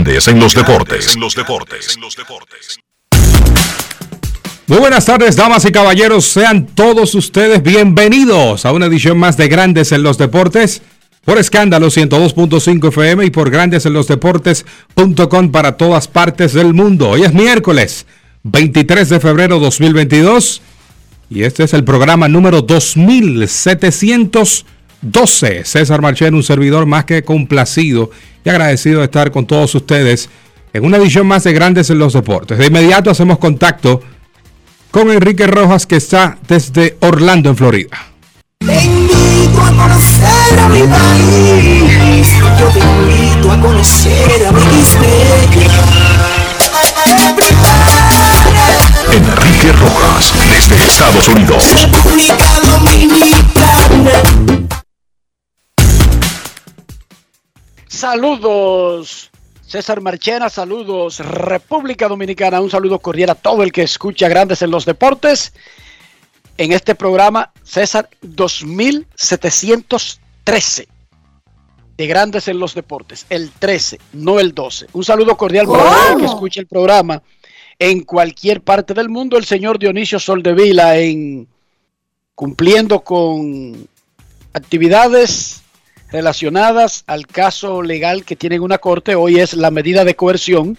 Grandes en los deportes. Muy buenas tardes, damas y caballeros. Sean todos ustedes bienvenidos a una edición más de Grandes en los Deportes. Por escándalo 102.5 FM y por Grandes en los Deportes.com para todas partes del mundo. Hoy es miércoles 23 de febrero 2022 y este es el programa número 2712. César Marchén, un servidor más que complacido y agradecido de estar con todos ustedes en una edición más de Grandes en los Deportes. De inmediato hacemos contacto con Enrique Rojas que está desde Orlando, en Florida. Te invito a conocer a mi país. Yo te invito a conocer a mi Enrique Rojas, desde Estados Unidos. República Dominicana. Saludos, César Marchena, saludos, República Dominicana, un saludo cordial a todo el que escucha Grandes en los Deportes. En este programa, César 2713 de Grandes en los Deportes, el 13, no el 12. Un saludo cordial para todo el que escucha el programa en cualquier parte del mundo. El señor Dionisio Soldevila en cumpliendo con actividades relacionadas al caso legal que tiene en una corte. Hoy es la medida de coerción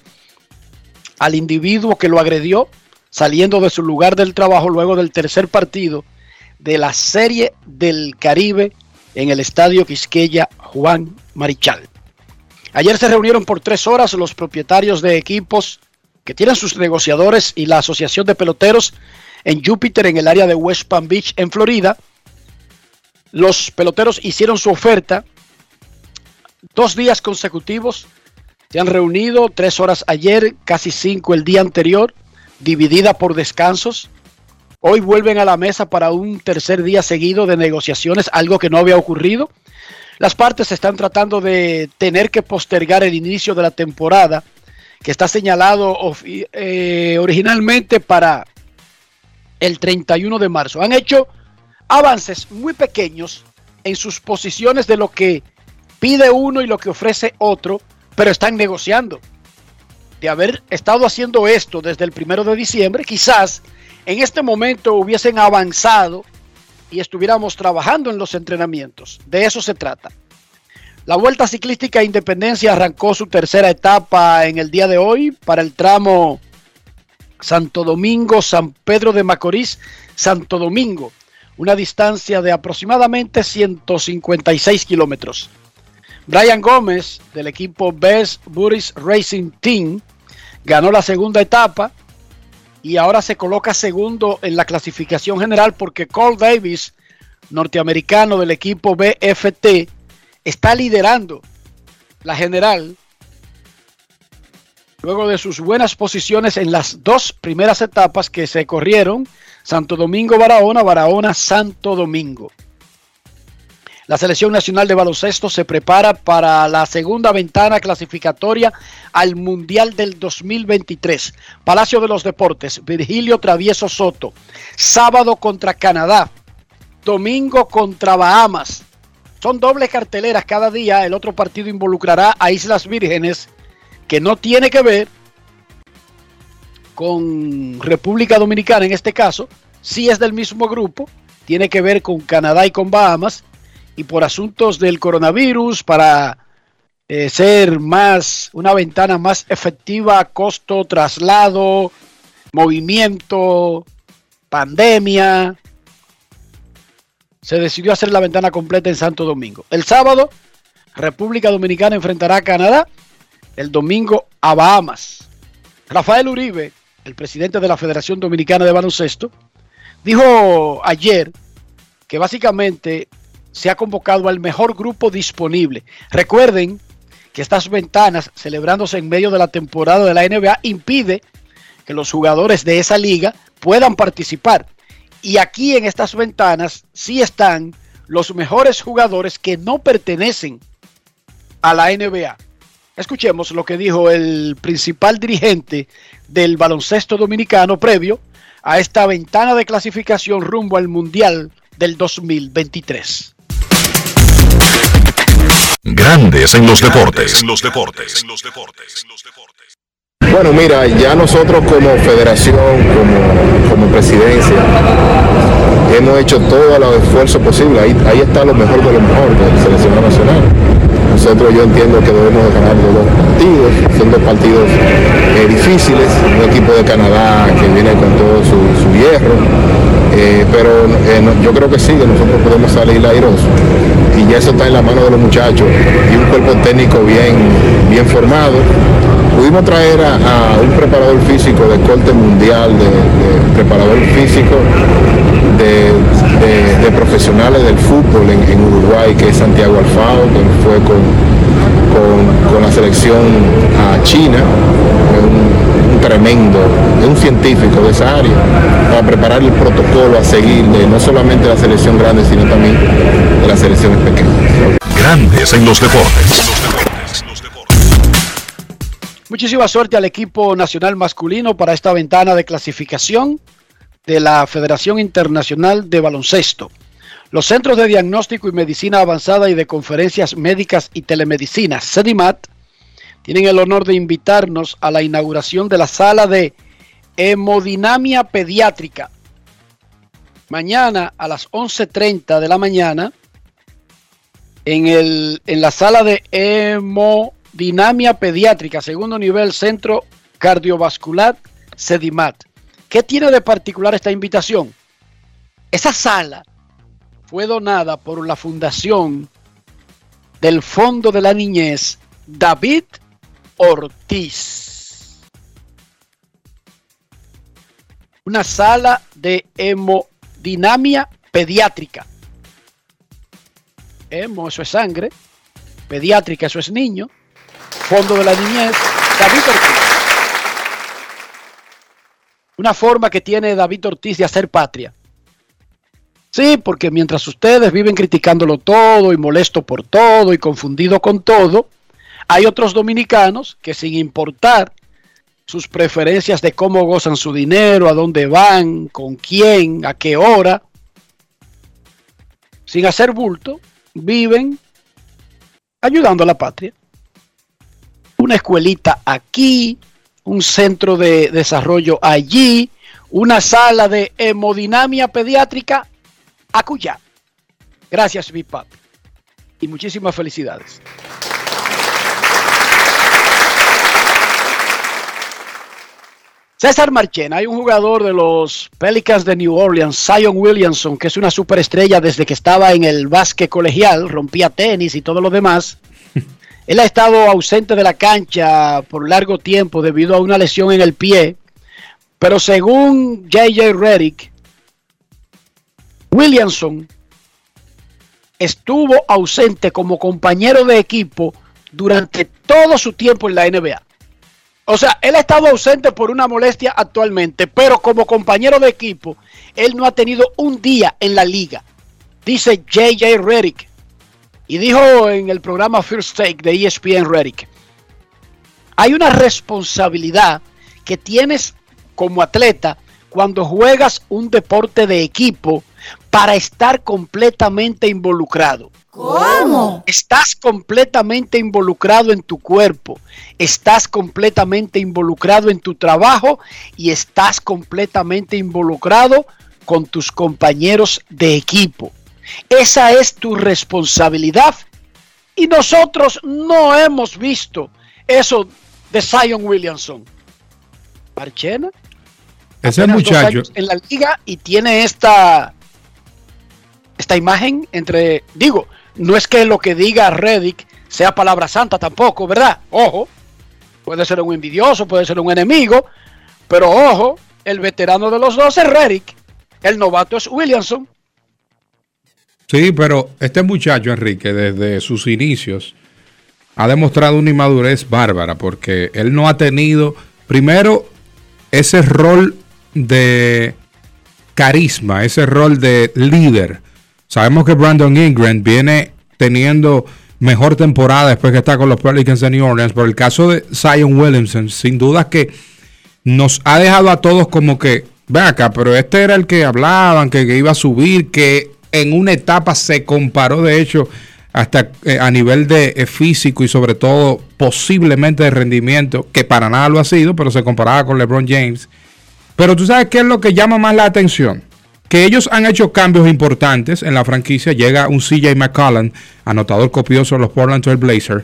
al individuo que lo agredió saliendo de su lugar del trabajo luego del tercer partido de la Serie del Caribe en el Estadio Quisqueya Juan Marichal. Ayer se reunieron por tres horas los propietarios de equipos que tienen sus negociadores y la Asociación de Peloteros en Júpiter, en el área de West Palm Beach, en Florida. Los peloteros hicieron su oferta dos días consecutivos. Se han reunido tres horas ayer, casi cinco el día anterior, dividida por descansos. Hoy vuelven a la mesa para un tercer día seguido de negociaciones, algo que no había ocurrido. Las partes están tratando de tener que postergar el inicio de la temporada, que está señalado eh, originalmente para el 31 de marzo. Han hecho avances muy pequeños en sus posiciones de lo que pide uno y lo que ofrece otro, pero están negociando. De haber estado haciendo esto desde el primero de diciembre, quizás en este momento hubiesen avanzado y estuviéramos trabajando en los entrenamientos. De eso se trata. La Vuelta Ciclística Independencia arrancó su tercera etapa en el día de hoy para el tramo Santo Domingo, San Pedro de Macorís, Santo Domingo una distancia de aproximadamente 156 kilómetros. Brian Gómez del equipo Best Buddies Racing Team ganó la segunda etapa y ahora se coloca segundo en la clasificación general porque Cole Davis, norteamericano del equipo BFT, está liderando la general luego de sus buenas posiciones en las dos primeras etapas que se corrieron Santo Domingo Barahona, Barahona Santo Domingo. La selección nacional de baloncesto se prepara para la segunda ventana clasificatoria al Mundial del 2023. Palacio de los Deportes, Virgilio Travieso Soto. Sábado contra Canadá. Domingo contra Bahamas. Son dobles carteleras cada día. El otro partido involucrará a Islas Vírgenes, que no tiene que ver con República Dominicana en este caso, si es del mismo grupo, tiene que ver con Canadá y con Bahamas, y por asuntos del coronavirus, para eh, ser más, una ventana más efectiva, costo, traslado, movimiento, pandemia, se decidió hacer la ventana completa en Santo Domingo. El sábado, República Dominicana enfrentará a Canadá. El domingo a Bahamas. Rafael Uribe, el presidente de la Federación Dominicana de Baloncesto, dijo ayer que básicamente se ha convocado al mejor grupo disponible. Recuerden que estas ventanas, celebrándose en medio de la temporada de la NBA, impide que los jugadores de esa liga puedan participar. Y aquí en estas ventanas sí están los mejores jugadores que no pertenecen a la NBA. Escuchemos lo que dijo el principal dirigente del baloncesto dominicano previo a esta ventana de clasificación rumbo al Mundial del 2023. Grandes en los deportes. En los deportes. En los deportes. Bueno, mira, ya nosotros como federación, como, como presidencia, hemos hecho todo el esfuerzo posible. Ahí, ahí está lo mejor de lo mejor de la selección nacional. Nosotros yo entiendo que debemos de ganar los dos partidos, son dos partidos eh, difíciles, un equipo de Canadá que viene con todo su, hierro, eh, pero eh, yo creo que sí, que nosotros podemos salir airosos y ya eso está en la mano de los muchachos y un cuerpo técnico bien, bien formado. Pudimos traer a, a un preparador físico de corte mundial, de, de preparador físico de, de- de profesionales del fútbol en, en Uruguay, que es Santiago Alfao, que fue con, con- con la selección a China, un, un tremendo, es un científico de esa área, para preparar el protocolo a seguir de no solamente la selección grande, sino también de las selecciones pequeñas. Grandes en los deportes. Muchísima suerte al equipo nacional masculino para esta ventana de clasificación de la Federación Internacional de Baloncesto. Los Centros de Diagnóstico y Medicina Avanzada y de Conferencias Médicas y Telemedicina, CEDIMAT, tienen el honor de invitarnos a la inauguración de la sala de hemodinamia pediátrica. Mañana a las 11.30 de la mañana, en, el, en la sala de hemodinamia pediátrica, segundo nivel, centro cardiovascular, CEDIMAT. ¿Qué tiene de particular esta invitación? Esa sala fue donada por la Fundación del Fondo de la Niñez David Ortiz. Una sala de hemodinamia pediátrica. Hemo, eso es sangre. Pediátrica, eso es niño. Fondo de la Niñez David Ortiz. Una forma que tiene David Ortiz de hacer patria. Sí, porque mientras ustedes viven criticándolo todo y molesto por todo y confundido con todo, hay otros dominicanos que sin importar sus preferencias de cómo gozan su dinero, a dónde van, con quién, a qué hora, sin hacer bulto, viven ayudando a la patria. Una escuelita aquí, un centro de desarrollo allí, una sala de hemodinamia pediátrica acullá. Gracias, Bipap. Y muchísimas felicidades. César Marchena, hay un jugador de los Pelicans de New Orleans, Zion Williamson, que es una superestrella desde que estaba en el básquet colegial, rompía tenis y todo lo demás. Él ha estado ausente de la cancha por largo tiempo debido a una lesión en el pie, pero según JJ Redick, Williamson estuvo ausente como compañero de equipo durante todo su tiempo en la NBA. O sea, él ha estado ausente por una molestia actualmente, pero como compañero de equipo, él no ha tenido un día en la liga. Dice JJ Redick. Y dijo en el programa First Take de ESPN Redick. Hay una responsabilidad que tienes como atleta cuando juegas un deporte de equipo para estar completamente involucrado. ¿Cómo? Estás completamente involucrado en tu cuerpo, estás completamente involucrado en tu trabajo y estás completamente involucrado con tus compañeros de equipo. Esa es tu responsabilidad y nosotros no hemos visto eso de Zion Williamson. Marchena, Ese muchacho, en la liga y tiene esta esta imagen entre, digo, no es que lo que diga Reddick sea palabra santa tampoco, ¿verdad? Ojo, puede ser un envidioso, puede ser un enemigo, pero ojo, el veterano de los dos es Reddick, el novato es Williamson. Sí, pero este muchacho, Enrique, desde sus inicios, ha demostrado una inmadurez bárbara porque él no ha tenido, primero, ese rol de carisma, ese rol de líder. Sabemos que Brandon Ingram viene teniendo mejor temporada después que está con los Pelicans de New Orleans, pero el caso de Zion Williamson, sin duda que nos ha dejado a todos como que, ven acá, pero este era el que hablaban, que, que iba a subir, que en una etapa se comparó, de hecho, hasta eh, a nivel de eh, físico y sobre todo posiblemente de rendimiento, que para nada lo ha sido, pero se comparaba con LeBron James. Pero tú sabes qué es lo que llama más la atención. Que ellos han hecho cambios importantes en la franquicia. Llega un CJ McCollum, anotador copioso de los Portland Trail Blazers.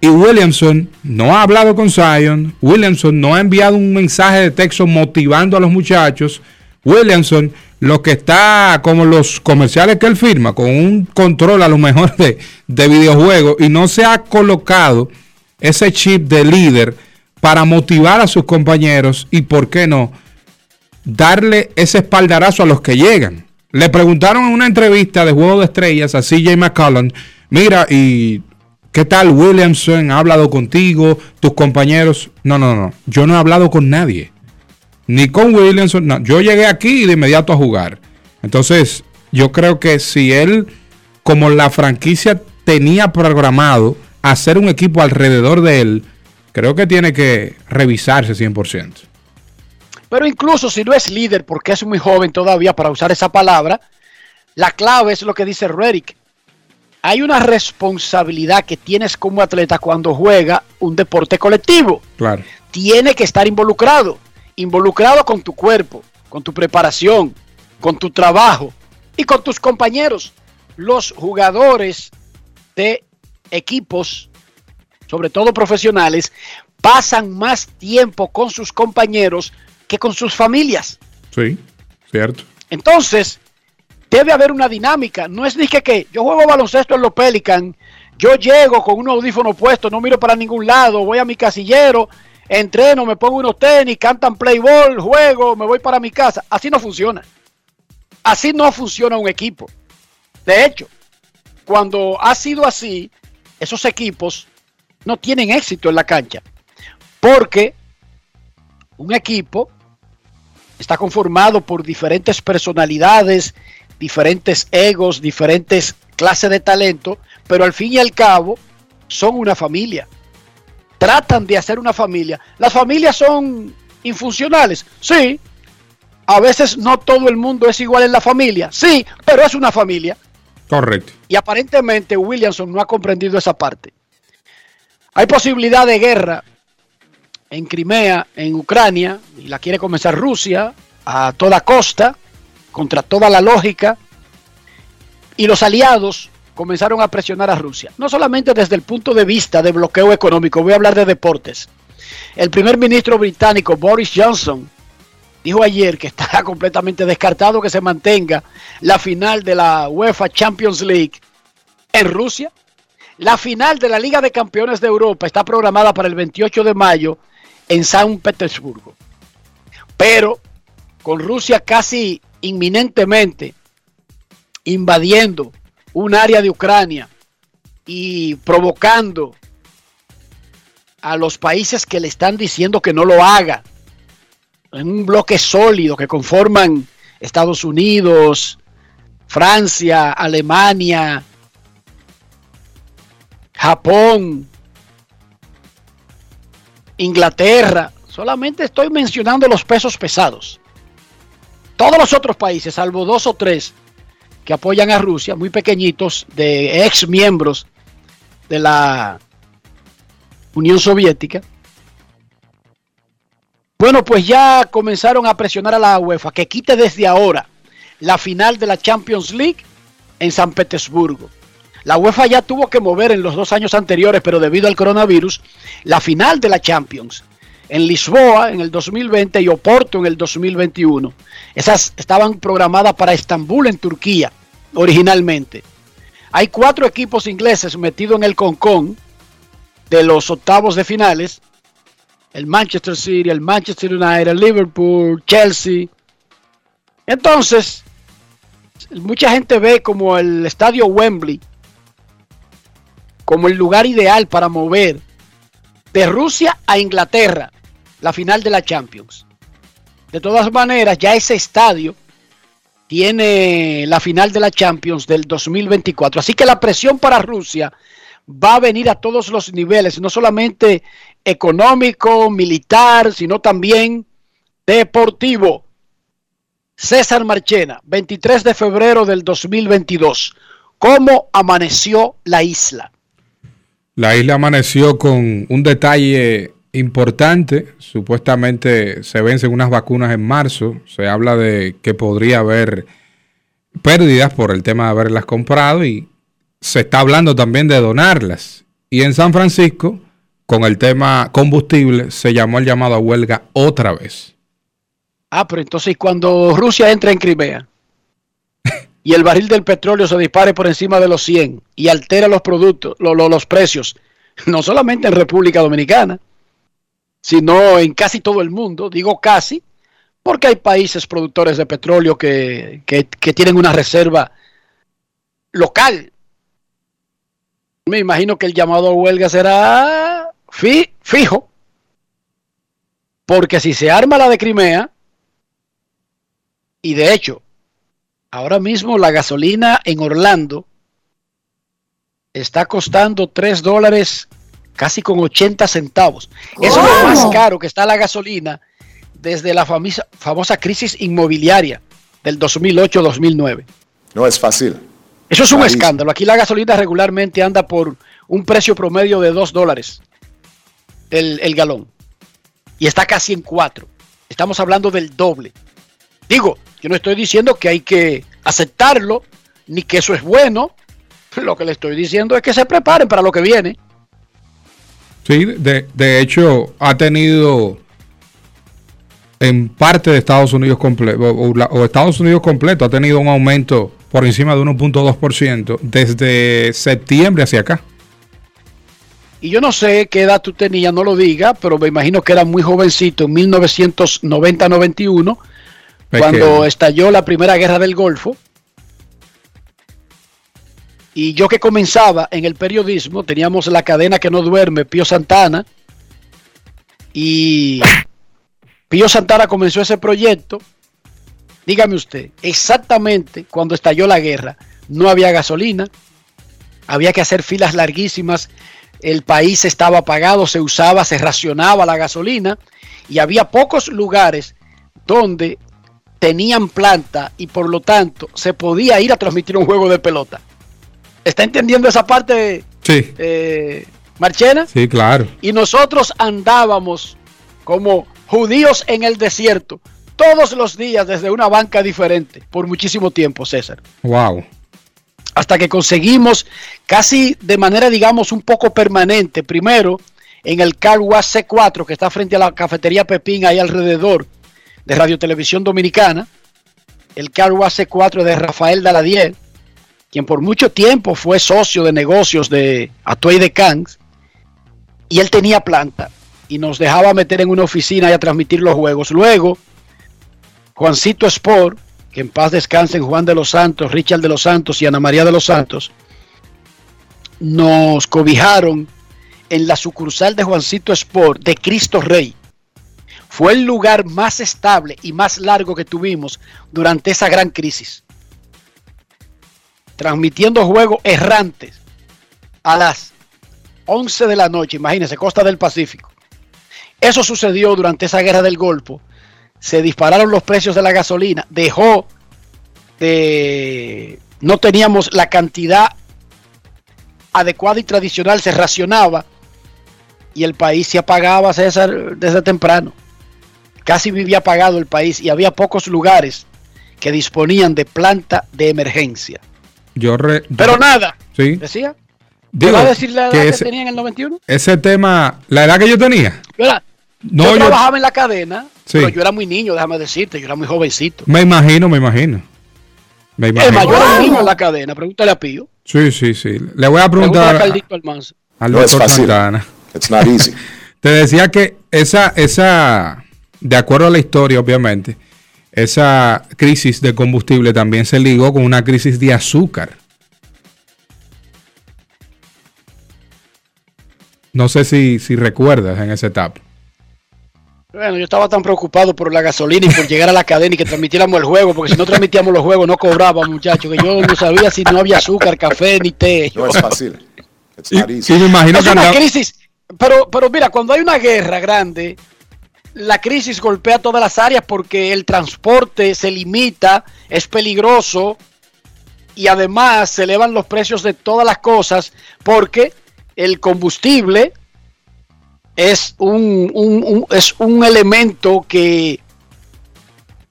Y Williamson no ha hablado con Zion. Williamson no ha enviado un mensaje de texto motivando a los muchachos. Williamson lo que está como los comerciales que él firma, con un control a lo mejor de, de videojuegos y no se ha colocado ese chip de líder para motivar a sus compañeros y, ¿por qué no?, darle ese espaldarazo a los que llegan. Le preguntaron en una entrevista de Juego de Estrellas a CJ McCollum, mira, ¿y qué tal Williamson? ¿Ha hablado contigo? ¿Tus compañeros? No, no, no, yo no he hablado con nadie ni con Williamson. No, yo llegué aquí y de inmediato a jugar. Entonces, yo creo que si él, como la franquicia tenía programado hacer un equipo alrededor de él, creo que tiene que revisarse 100%. Pero incluso si no es líder, porque es muy joven todavía para usar esa palabra, la clave es lo que dice Reddick. Hay una responsabilidad que tienes como atleta cuando juega un deporte colectivo. Claro. Tiene que estar involucrado involucrado con tu cuerpo, con tu preparación, con tu trabajo y con tus compañeros. Los jugadores de equipos, sobre todo profesionales, pasan más tiempo con sus compañeros que con sus familias. Sí, cierto. Entonces, debe haber una dinámica. No es ni que, que yo juego baloncesto en los Pelican, yo llego con un audífono puesto, no miro para ningún lado, voy a mi casillero entreno, me pongo unos tenis, cantan playball, juego, me voy para mi casa. Así no funciona. Así no funciona un equipo. De hecho, cuando ha sido así, esos equipos no tienen éxito en la cancha. Porque un equipo está conformado por diferentes personalidades, diferentes egos, diferentes clases de talento, pero al fin y al cabo son una familia tratan de hacer una familia. Las familias son infuncionales, sí. A veces no todo el mundo es igual en la familia, sí, pero es una familia. Correcto. Y aparentemente Williamson no ha comprendido esa parte. Hay posibilidad de guerra en Crimea, en Ucrania, y la quiere comenzar Rusia a toda costa, contra toda la lógica. Y los aliados comenzaron a presionar a Rusia. No solamente desde el punto de vista de bloqueo económico, voy a hablar de deportes. El primer ministro británico Boris Johnson dijo ayer que está completamente descartado que se mantenga la final de la UEFA Champions League en Rusia. La final de la Liga de Campeones de Europa está programada para el 28 de mayo en San Petersburgo. Pero con Rusia casi inminentemente invadiendo un área de Ucrania y provocando a los países que le están diciendo que no lo haga, en un bloque sólido que conforman Estados Unidos, Francia, Alemania, Japón, Inglaterra, solamente estoy mencionando los pesos pesados. Todos los otros países, salvo dos o tres, que apoyan a Rusia, muy pequeñitos, de ex miembros de la Unión Soviética. Bueno, pues ya comenzaron a presionar a la UEFA que quite desde ahora la final de la Champions League en San Petersburgo. La UEFA ya tuvo que mover en los dos años anteriores, pero debido al coronavirus, la final de la Champions en Lisboa en el 2020 y Oporto en el 2021. Esas estaban programadas para Estambul en Turquía, originalmente. Hay cuatro equipos ingleses metidos en el concón de los octavos de finales. El Manchester City, el Manchester United, el Liverpool, Chelsea. Entonces, mucha gente ve como el estadio Wembley como el lugar ideal para mover de Rusia a Inglaterra la final de la Champions. De todas maneras, ya ese estadio tiene la final de la Champions del 2024. Así que la presión para Rusia va a venir a todos los niveles, no solamente económico, militar, sino también deportivo. César Marchena, 23 de febrero del 2022. ¿Cómo amaneció la isla? La isla amaneció con un detalle importante. Supuestamente se vencen unas vacunas en marzo. Se habla de que podría haber pérdidas por el tema de haberlas comprado y se está hablando también de donarlas. Y en San Francisco, con el tema combustible, se llamó el llamado a huelga otra vez. Ah, pero entonces cuando Rusia entra en Crimea y el barril del petróleo se dispare por encima de los 100 y altera los productos, los precios, no solamente en República Dominicana, sino en casi todo el mundo, digo casi, porque hay países productores de petróleo que, tienen una reserva local. Me imagino que el llamado a huelga será fijo, porque si se arma la de Crimea, y de hecho Ahora mismo la gasolina en Orlando está costando 3 dólares casi con 80 centavos. Eso es lo más caro que está la gasolina desde la famosa, famosa crisis inmobiliaria del 2008-2009. No es fácil. Eso es un escándalo. Aquí la gasolina regularmente anda por un precio promedio de 2 dólares el, el galón. Y está casi en 4. Estamos hablando del doble. Digo, yo no estoy diciendo que hay que aceptarlo, ni que eso es bueno. Lo que le estoy diciendo es que se preparen para lo que viene. Sí, de, hecho, ha tenido en parte de Estados Unidos completo, o, Estados Unidos completo, ha tenido un aumento por encima de 1.2% desde septiembre hacia acá. Y yo no sé qué edad tú tenías, no lo diga, pero me imagino que era muy jovencito, en 1990-91 cuando estalló la primera guerra del Golfo. Y yo que comenzaba en el periodismo, teníamos la cadena que no duerme, Pío Santana. Y Pío Santana comenzó ese proyecto. Dígame usted, exactamente cuando estalló la guerra, no había gasolina, había que hacer filas larguísimas, el país estaba apagado, se usaba, se racionaba la gasolina y había pocos lugares donde tenían planta y por lo tanto se podía ir a transmitir un juego de pelota. ¿Está entendiendo esa parte, sí. Eh, Marchena? Sí, claro. Y nosotros andábamos como judíos en el desierto todos los días desde una banca diferente por muchísimo tiempo, César. Wow. Hasta que conseguimos casi de manera, digamos, un poco permanente, primero en el Car C4 que está frente a la cafetería Pepín ahí alrededor de Radio Televisión Dominicana, el cargo AC4 de Rafael Daladier, quien por mucho tiempo fue socio de negocios de Atuay de Cannes, y él tenía planta y nos dejaba meter en una oficina y a transmitir los juegos. Luego, Juancito Sport, que en paz descansen Juan de los Santos, Richard de los Santos y Ana María de los Santos, nos cobijaron en la sucursal de Juancito Sport de Cristo Rey fue el lugar más estable y más largo que tuvimos durante esa gran crisis. Transmitiendo juegos errantes a las 11 de la noche, imagínense, costa del Pacífico. Eso sucedió durante esa guerra del Golfo. Se dispararon los precios de la gasolina, dejó de... No teníamos la cantidad adecuada y tradicional, se racionaba y el país se apagaba, César, desde temprano casi vivía apagado el país y había pocos lugares que disponían de planta de emergencia. Yo Pero nada, ¿sí? decía. ¿Te va a decir la edad que, tenía en el 91? Ese tema, la edad que yo tenía. no, yo, trabajaba en la cadena, pero yo era muy niño, déjame decirte, yo era muy jovencito. Me imagino, me imagino. Me Es imagino. mayor el niño en la cadena, pregúntale a Pío. Sí, sí, sí. Le voy a Pregúntale preguntar a Caldito Almanza. al No es fácil. Santana. It's not easy. Te decía que esa, esa, de acuerdo a la historia, obviamente, esa crisis de combustible también se ligó con una crisis de azúcar. No sé si, si recuerdas en esa etapa. Bueno, yo estaba tan preocupado por la gasolina y por llegar a la cadena y que transmitiéramos el juego, porque si no transmitíamos los juegos no cobraba, muchachos, que yo no sabía si no había azúcar, café ni té. No es fácil. Y, easy. me imagino Es que una andaba- crisis, pero, pero mira, cuando hay una guerra grande, la crisis golpea todas las áreas porque el transporte se limita, es peligroso y además se elevan los precios de todas las cosas porque el combustible es un, un- un- es un elemento que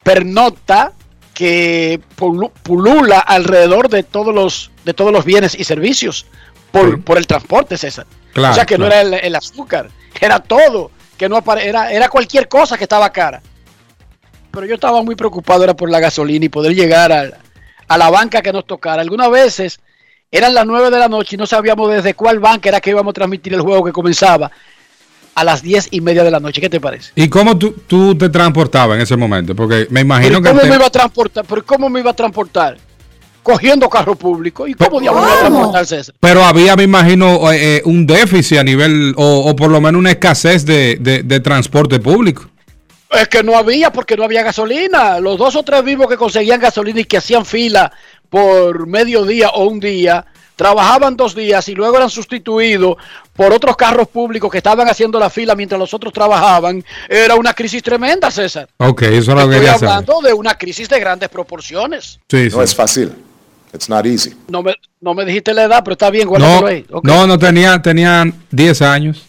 pernocta, que pulu- pulula alrededor de todos los, de todos los bienes y servicios por, Sí. por el transporte, César. Claro, o sea que no era el, el azúcar, era todo, que no era, era cualquier cosa que estaba cara. Pero yo estaba muy preocupado, era por la gasolina y poder llegar al- a la banca que nos tocara. Algunas veces eran las 9 de la noche y no sabíamos desde cuál banca era que íbamos a transmitir el juego que comenzaba a las 10 y media de la noche. ¿Qué te parece? ¿Y cómo tú, tú te transportabas en ese momento? Porque me imagino ¿Pero que... ¿Cómo te- me iba a transportar? ¿Pero cómo me iba a transportar? Cogiendo carro público. ¿Y cómo diablos me iba a transportar, César? Pero había, me imagino, eh, eh, un déficit a nivel, o, o por lo menos una escasez de, de- de transporte público. Es que no había porque no había gasolina. Los dos o tres vivos que conseguían gasolina y que hacían fila por medio día o un día, trabajaban dos días y luego eran sustituidos por otros carros públicos que estaban haciendo la fila mientras los otros trabajaban. Era una crisis tremenda, César. Ok, eso es lo Estoy quería saber. hablando de una crisis de grandes proporciones. Sí, sí. No es fácil. It's not easy. No me, no me dijiste la edad, pero está bien, No, ahí. Ok. no, no tenía, tenía 10 años.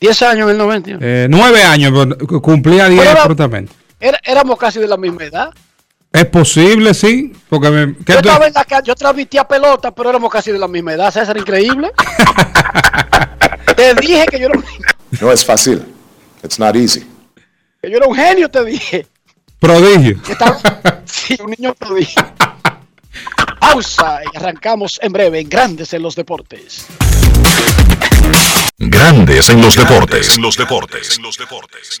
10 años en el 91. Eh, 9 años, pero cumplía 10 Pero era- absolutamente. Era- éramos casi de la misma edad. Es posible, sí. Porque me, ¿qué Yo estaba en la yo transmitía pelota, pero éramos casi de la misma edad. César, increíble. te dije que yo, era un, No es fácil. It's not easy. que yo era un genio, te dije. Prodigio. Sí, un niño prodigio. Pausa y arrancamos en breve en Grandes en los Deportes. Grandes en los deportes. En los deportes. En los deportes.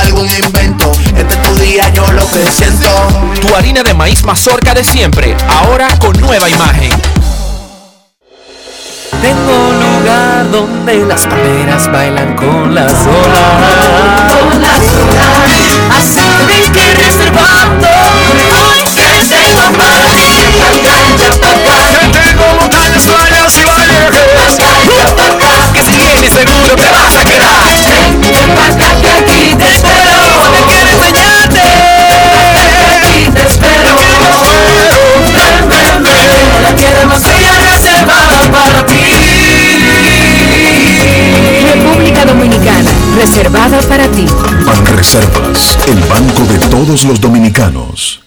algún invento. Este es tu día, yo lo que siento. Tu harina de maíz mazorca de siempre, ahora con nueva imagen. Tengo un lugar donde las palmeras bailan con las olas. Con las olas. Así que reservando. Hoy que tengo para ti. Que tengo montañas, playas y valles. Que si vienes seguro te vas a quedar. Dominicana, reservada para ti. Banreservas, el banco de todos los dominicanos.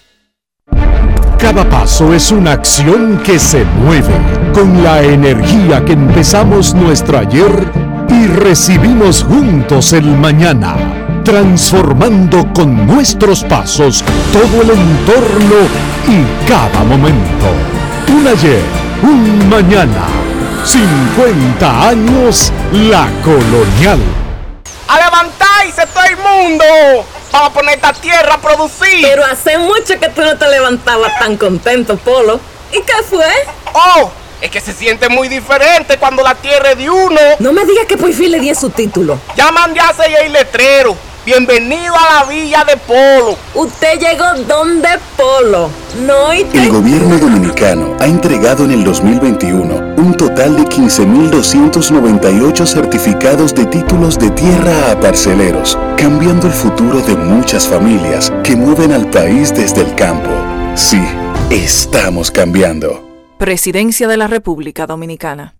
Cada paso es una acción que se mueve con la energía que empezamos nuestro ayer y recibimos juntos el mañana, transformando con nuestros pasos todo el entorno y cada momento. Un ayer, un mañana, 50 años la colonial. ¡A levantarse todo el mundo! Vamos a poner esta tierra a producir. Pero hace mucho que tú no te levantabas tan contento, Polo. ¿Y qué fue? ¡Oh! Es que se siente muy diferente cuando la tierra es de uno. No me digas que por fin le di su título. Ya mandé a hacer el letrero. Bienvenido a la villa de Polo. Usted llegó donde Polo. No y El gobierno dominicano ha entregado en el 2021 un total de 15.298 certificados de títulos de tierra a parceleros, cambiando el futuro de muchas familias que mueven al país desde el campo. Sí, estamos cambiando. Presidencia de la República Dominicana.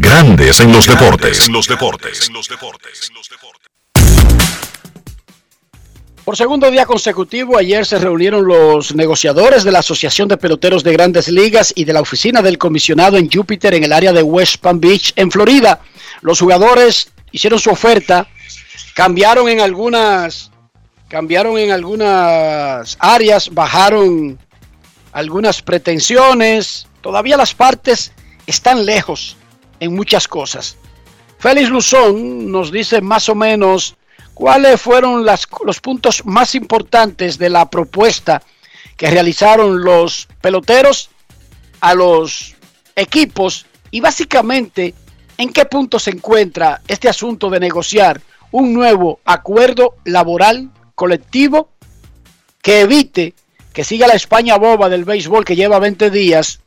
Grandes en los deportes. los deportes. Por segundo día consecutivo, ayer se reunieron los negociadores de la Asociación de Peloteros de Grandes Ligas y de la oficina del comisionado en Júpiter, en el área de West Palm Beach, en Florida. Los jugadores hicieron su oferta, cambiaron en algunas, cambiaron en algunas áreas, bajaron algunas pretensiones. Todavía las partes están lejos en muchas cosas. Félix Luzón nos dice más o menos cuáles fueron los puntos más importantes de la propuesta que realizaron los peloteros a los equipos y básicamente en qué punto se encuentra este asunto de negociar un nuevo acuerdo laboral colectivo que evite que siga la España boba del béisbol que lleva 20 días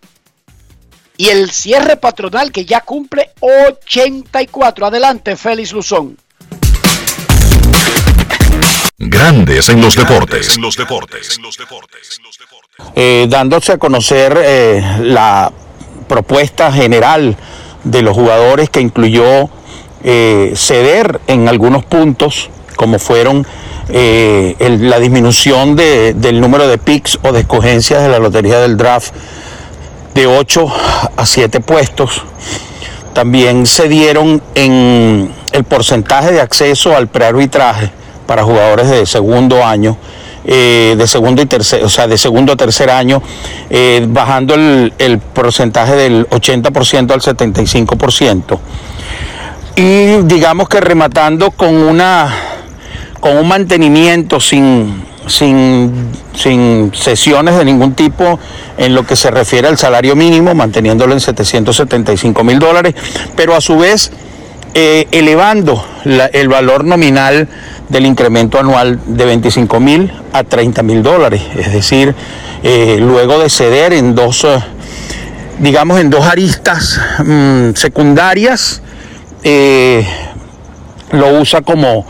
y el cierre patronal que ya cumple 84. Adelante, Félix Luzón. Grandes en los deportes. En los deportes. Eh, dándose a conocer eh, la propuesta general de los jugadores que incluyó eh, ceder en algunos puntos, como fueron la disminución del número de picks o de escogencias de la lotería del draft de 8 a 7 puestos. También se dieron en el porcentaje de acceso al prearbitraje para jugadores de segundo año, eh, de segundo y tercer, o sea, de segundo a tercer año, eh, bajando el, el, porcentaje del 80% al 75%. Y digamos que rematando con una con un mantenimiento sin, sin, sin sesiones de ningún tipo en lo que se refiere al salario mínimo, manteniéndolo en 775 mil dólares, pero a su vez eh, elevando el valor nominal del incremento anual de 25 mil a 30 mil dólares. Es decir, eh, luego de ceder en dos, eh, digamos, en dos aristas mm, secundarias, lo usa como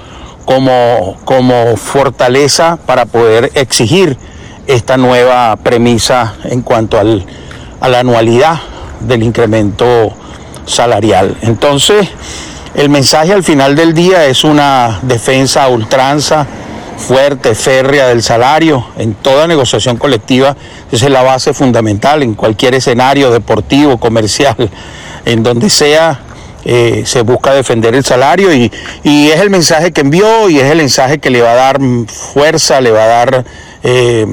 como, como fortaleza para poder exigir esta nueva premisa en cuanto al, a la anualidad del incremento salarial. Entonces, el mensaje al final del día es una defensa a ultranza, fuerte, férrea del salario en toda negociación colectiva. Esa es la base fundamental en cualquier escenario deportivo, comercial, en donde sea eh, se busca defender el salario y, es el mensaje que envió y es el mensaje que le va a dar fuerza, le va a dar eh,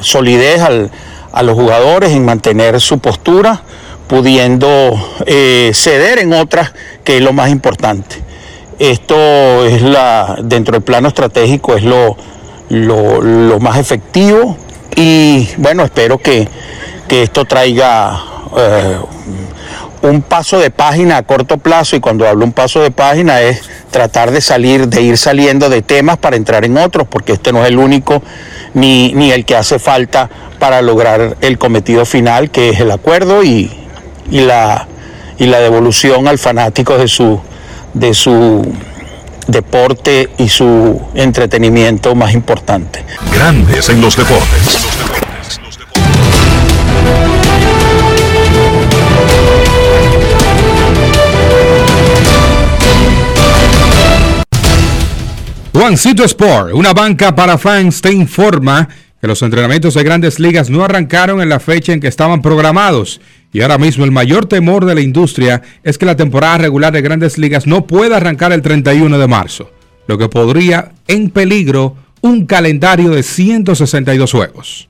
solidez a los jugadores en mantener su postura, pudiendo eh, ceder en otras, que es lo más importante. Esto es la, dentro del plano estratégico, es lo, lo, más efectivo y bueno, espero que, que esto traiga un paso de página a corto plazo y cuando hablo un paso de página es tratar de salir, de ir saliendo de temas para entrar en otros, porque este no es el único ni, ni el que hace falta para lograr el cometido final, que es el acuerdo y, y, la, y la devolución al fanático de su, de su deporte y su entretenimiento más importante. Grandes en los deportes. Juancito Sport, una banca para fans, te informa que los entrenamientos de grandes ligas no arrancaron en la fecha en que estaban programados. Y ahora mismo el mayor temor de la industria es que la temporada regular de grandes ligas no pueda arrancar el 31 de marzo, lo que podría en peligro un calendario de 162 juegos.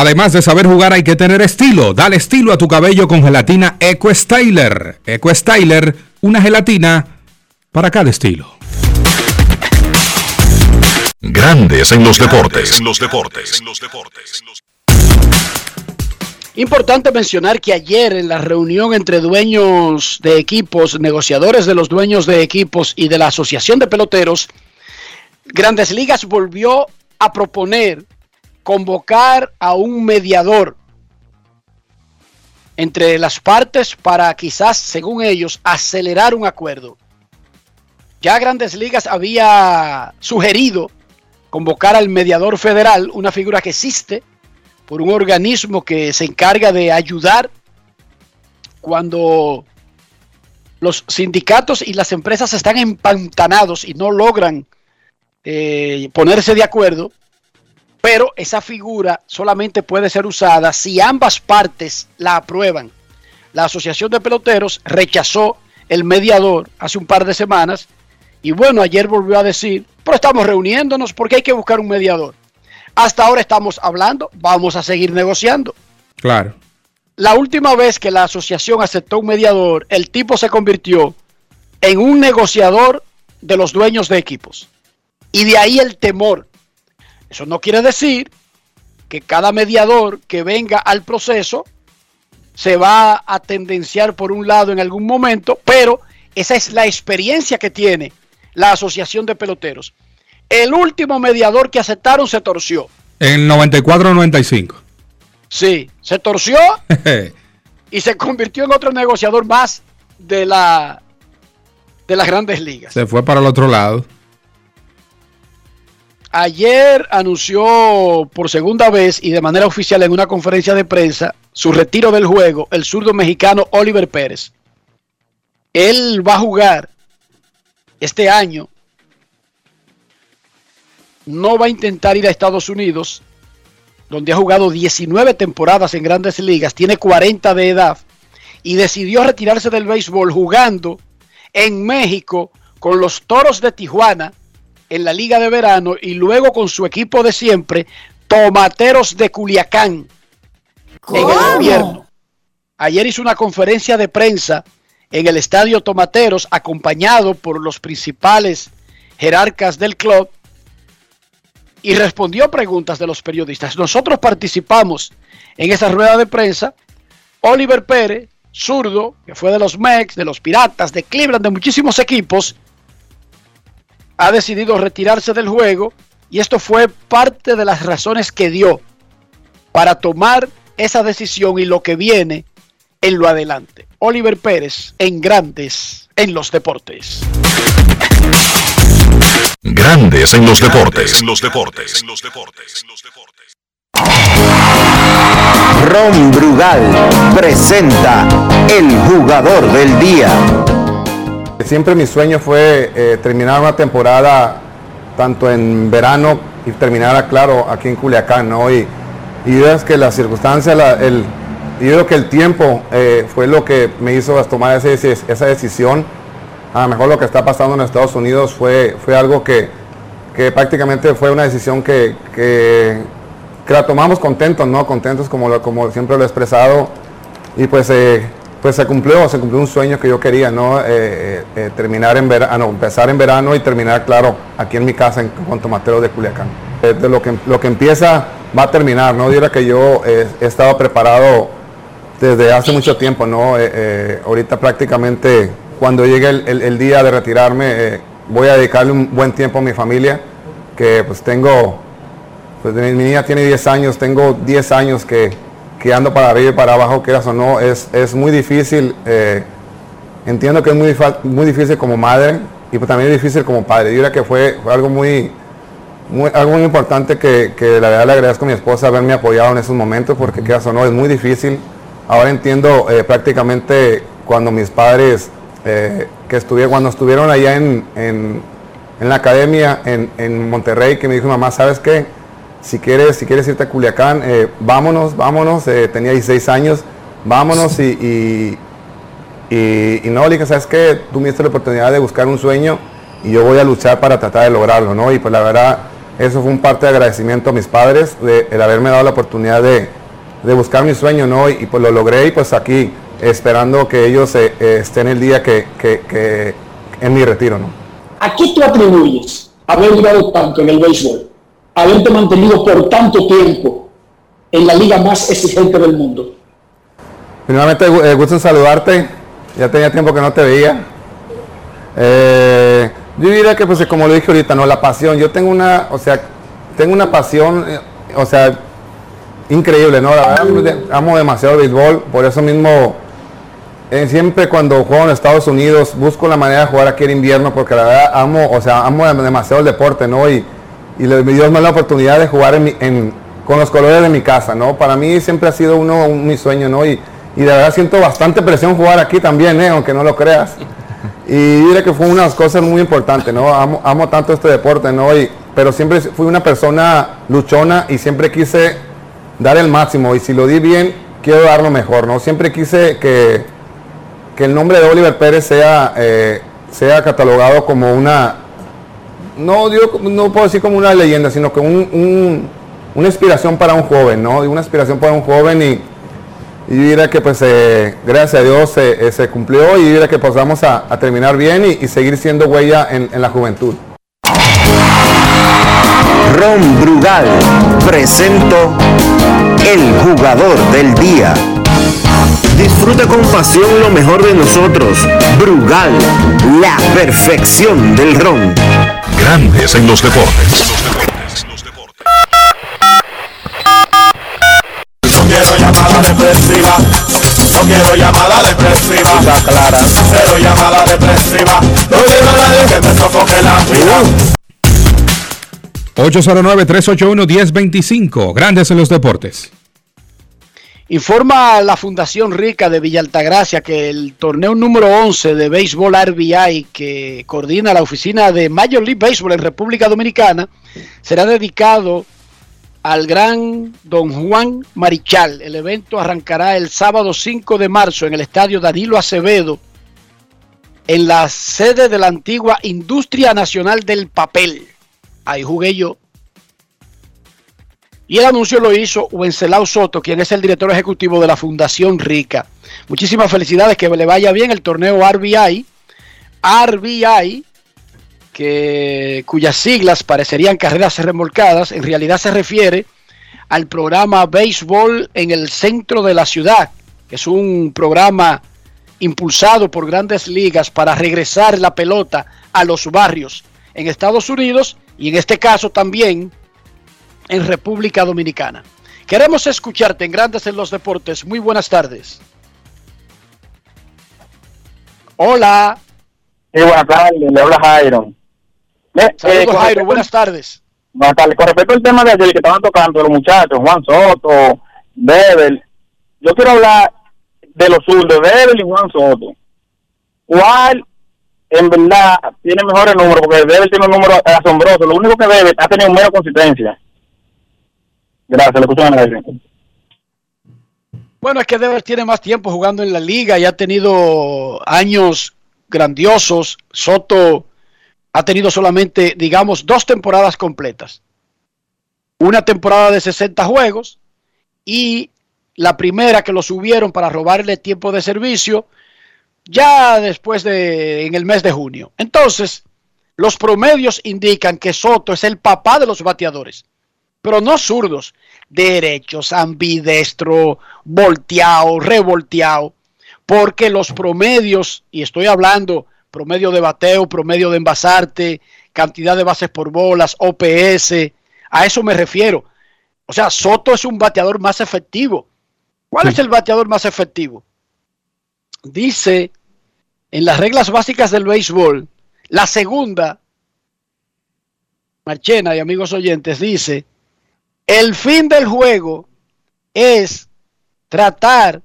Además de saber jugar hay que tener estilo. Dale estilo a tu cabello con gelatina Eco Styler. Eco Styler, una gelatina para cada estilo. Grandes en los deportes. Importante mencionar que ayer en la reunión entre dueños de equipos, negociadores de los dueños de equipos y de la Asociación de Peloteros, Grandes Ligas volvió a proponer convocar a un mediador entre las partes para quizás, según ellos, acelerar un acuerdo. Ya Grandes Ligas había sugerido convocar al mediador federal, una figura que existe por un organismo que se encarga de ayudar cuando los sindicatos y las empresas están empantanados y no logran eh, ponerse de acuerdo, pero esa figura solamente puede ser usada si ambas partes la aprueban. La Asociación de Peloteros rechazó el mediador hace un par de semanas y bueno, ayer volvió a decir, pero estamos reuniéndonos porque hay que buscar un mediador. Hasta ahora estamos hablando, vamos a seguir negociando. Claro. La última vez que la asociación aceptó un mediador, el tipo se convirtió en un negociador de los dueños de equipos. Y de ahí el temor eso no quiere decir que cada mediador que venga al proceso se va a tendenciar por un lado en algún momento, pero esa es la experiencia que tiene la Asociación de Peloteros. El último mediador que aceptaron se torció. En 94-95. Sí, se torció y se convirtió en otro negociador más de la de las grandes ligas. Se fue para el otro lado. Ayer anunció por segunda vez y de manera oficial en una conferencia de prensa su retiro del juego el zurdo mexicano Oliver Pérez. Él va a jugar este año. No va a intentar ir a Estados Unidos, donde ha jugado 19 temporadas en grandes ligas, tiene 40 de edad y decidió retirarse del béisbol jugando en México con los Toros de Tijuana en la Liga de Verano y luego con su equipo de siempre, Tomateros de Culiacán, en el gobierno. Ayer hizo una conferencia de prensa en el Estadio Tomateros, acompañado por los principales jerarcas del club, y respondió preguntas de los periodistas. Nosotros participamos en esa rueda de prensa. Oliver Pérez, zurdo, que fue de los Mex, de los Piratas, de Cleveland, de muchísimos equipos, ha decidido retirarse del juego y esto fue parte de las razones que dio para tomar esa decisión y lo que viene en lo adelante. Oliver Pérez en Grandes en los Deportes. Grandes en los deportes. En los deportes. Ron Brugal presenta el jugador del día. Siempre mi sueño fue eh, terminar una temporada tanto en verano y terminar, claro, aquí en Culiacán, ¿no? Y, y es que las circunstancias, el, yo creo que el tiempo eh, fue lo que me hizo tomar ese, esa decisión. A lo mejor lo que está pasando en Estados Unidos fue, fue algo que, que prácticamente fue una decisión que, que, la tomamos contentos, ¿no? Contentos como, como siempre lo he expresado. Y pues eh, pues se cumplió, se cumplió un sueño que yo quería, ¿no? Eh, eh, eh, terminar en verano, empezar en verano y terminar, claro, aquí en mi casa en, con Tomatero de Culiacán. de lo que, lo que empieza va a terminar, ¿no? Dirá que yo he estado preparado desde hace mucho tiempo, ¿no? ahorita prácticamente cuando llegue el, día de retirarme, voy a dedicarle un buen tiempo a mi familia, que pues tengo, pues mi niña tiene 10 años, tengo 10 años que que ando para arriba y para abajo, quieras o no, es, es muy difícil. Eh, entiendo que es muy, muy difícil como madre y pues también es difícil como padre. Yo diría que fue, algo muy, muy- algo muy importante que, que la verdad le agradezco a mi esposa haberme apoyado en esos momentos porque qué o no es muy difícil. Ahora entiendo eh, prácticamente cuando mis padres eh, que estuve, cuando estuvieron allá en, en- en la academia en, en Monterrey que me dijo mamá, ¿sabes qué? Si quieres, si quieres irte a Culiacán, eh, vámonos, vámonos, eh, tenía 16 años, vámonos y, y, y, y no, le dije, ¿sabes qué? Tú me diste la oportunidad de buscar un sueño y yo voy a luchar para tratar de lograrlo, ¿no? Y pues la verdad, eso fue un parte de agradecimiento a mis padres, de el haberme dado la oportunidad de, de buscar mi sueño, ¿no? Y, pues lo logré y pues aquí esperando que ellos eh, estén el día que, que- que en mi retiro, ¿no? ¿A qué tú atribuyes haber durado tanto en el béisbol? Haberte mantenido por tanto tiempo en la liga más exigente del mundo. Primeramente, eh, gusto saludarte. Ya tenía tiempo que no te veía. Eh, yo diría que, pues, como lo dije ahorita, no, la pasión. Yo tengo una, o sea, tengo una pasión, eh, o sea, increíble, ¿no? La verdad, amo demasiado el béisbol. Por eso mismo, eh, siempre cuando juego en Estados Unidos, busco la manera de jugar aquí en invierno, porque la verdad amo, o sea, amo demasiado el deporte, ¿no? Y, y le- Dios me da la oportunidad de jugar en mi- en- con los colores de mi casa, ¿no? Para mí siempre ha sido uno un- mi sueño, ¿no? Y, y de verdad siento bastante presión jugar aquí también, ¿eh? Aunque no lo creas. Y diré que fue una de las cosas muy importantes, ¿no? Amo, amo tanto este deporte, ¿no? Y, pero siempre fui una persona luchona y siempre quise dar el máximo. Y si lo di bien, quiero dar lo mejor, ¿no? Siempre quise que, que el nombre de Oliver Pérez sea, eh, sea catalogado como una, no, digo, no puedo decir como una leyenda, sino que un- un- una inspiración para un joven, ¿no? Y Una inspiración para un joven y, y diría que pues eh, gracias a Dios eh, eh, se cumplió y diría que pues vamos a, a terminar bien y, y seguir siendo huella en, en la juventud. Ron Brugal presento el jugador del día. Disfruta con pasión lo mejor de nosotros. Brugal, la perfección del ron. Grandes en los deportes. No quiero llamada depresiva. No quiero llamada depresiva. clara. Cero llamada depresiva. No quiero a nadie que me sofoque la vida. 809-381-1025. Grandes en los deportes. Informa la Fundación Rica de Villa Altagracia que el torneo número 11 de béisbol RBI que coordina la oficina de Major League Baseball en República Dominicana será dedicado al gran Don Juan Marichal. El evento arrancará el sábado 5 de marzo en el estadio Danilo Acevedo en la sede de la antigua Industria Nacional del Papel. Ahí jugué yo. Y el anuncio lo hizo Wenceslao Soto, quien es el director ejecutivo de la Fundación Rica. Muchísimas felicidades, que le vaya bien el torneo RBI. RBI, que, cuyas siglas parecerían carreras remolcadas, en realidad se refiere al programa Béisbol en el centro de la ciudad, que es un programa impulsado por grandes ligas para regresar la pelota a los barrios en Estados Unidos y en este caso también en República Dominicana. Queremos escucharte en Grandes en los Deportes. Muy buenas tardes. Hola. Sí, buenas tardes, le habla Jairo. Eh, Saludos, eh, Jairo. respecto- Buenas tardes. Buenas tardes. Con respecto al tema de ayer que estaban tocando los muchachos, Juan Soto, Bebel, yo quiero hablar de los zurdos, Bebel y Juan Soto. ¿Cuál en verdad tiene mejores números? Porque Bebel tiene un número asombroso. Lo único que Bebel ha tenido menos consistencia. Gracias. Bueno, es que Devers tiene más tiempo jugando en la liga y ha tenido años grandiosos. Soto ha tenido solamente, digamos, dos temporadas completas. Una temporada de 60 juegos y la primera que lo subieron para robarle tiempo de servicio ya después de, en el mes de junio. Entonces, los promedios indican que Soto es el papá de los bateadores, pero no zurdos, derechos, ambidestro, volteado, revolteado, porque los promedios, y estoy hablando promedio de bateo, promedio de envasarte, cantidad de bases por bolas, OPS, a eso me refiero. O sea, Soto es un bateador más efectivo. ¿Cuál es el bateador más efectivo? Dice en las reglas básicas del béisbol, la segunda Marchena y amigos oyentes, dice, el fin del juego es tratar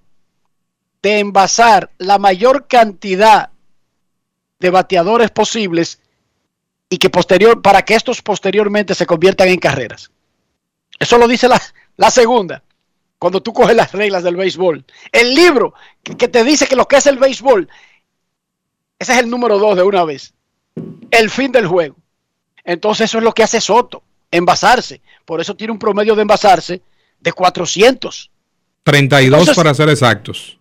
de envasar la mayor cantidad de bateadores posibles y que posterior, para que estos posteriormente se conviertan en carreras. Eso lo dice la, segunda, cuando tú coges las reglas del béisbol. El libro que, que te dice que lo que es el béisbol, ese es el número dos de una vez. El fin del juego. Entonces eso es lo que hace Soto, envasarse. Por eso tiene un promedio de envasarse de 400. 32 Entonces- para ser exactos.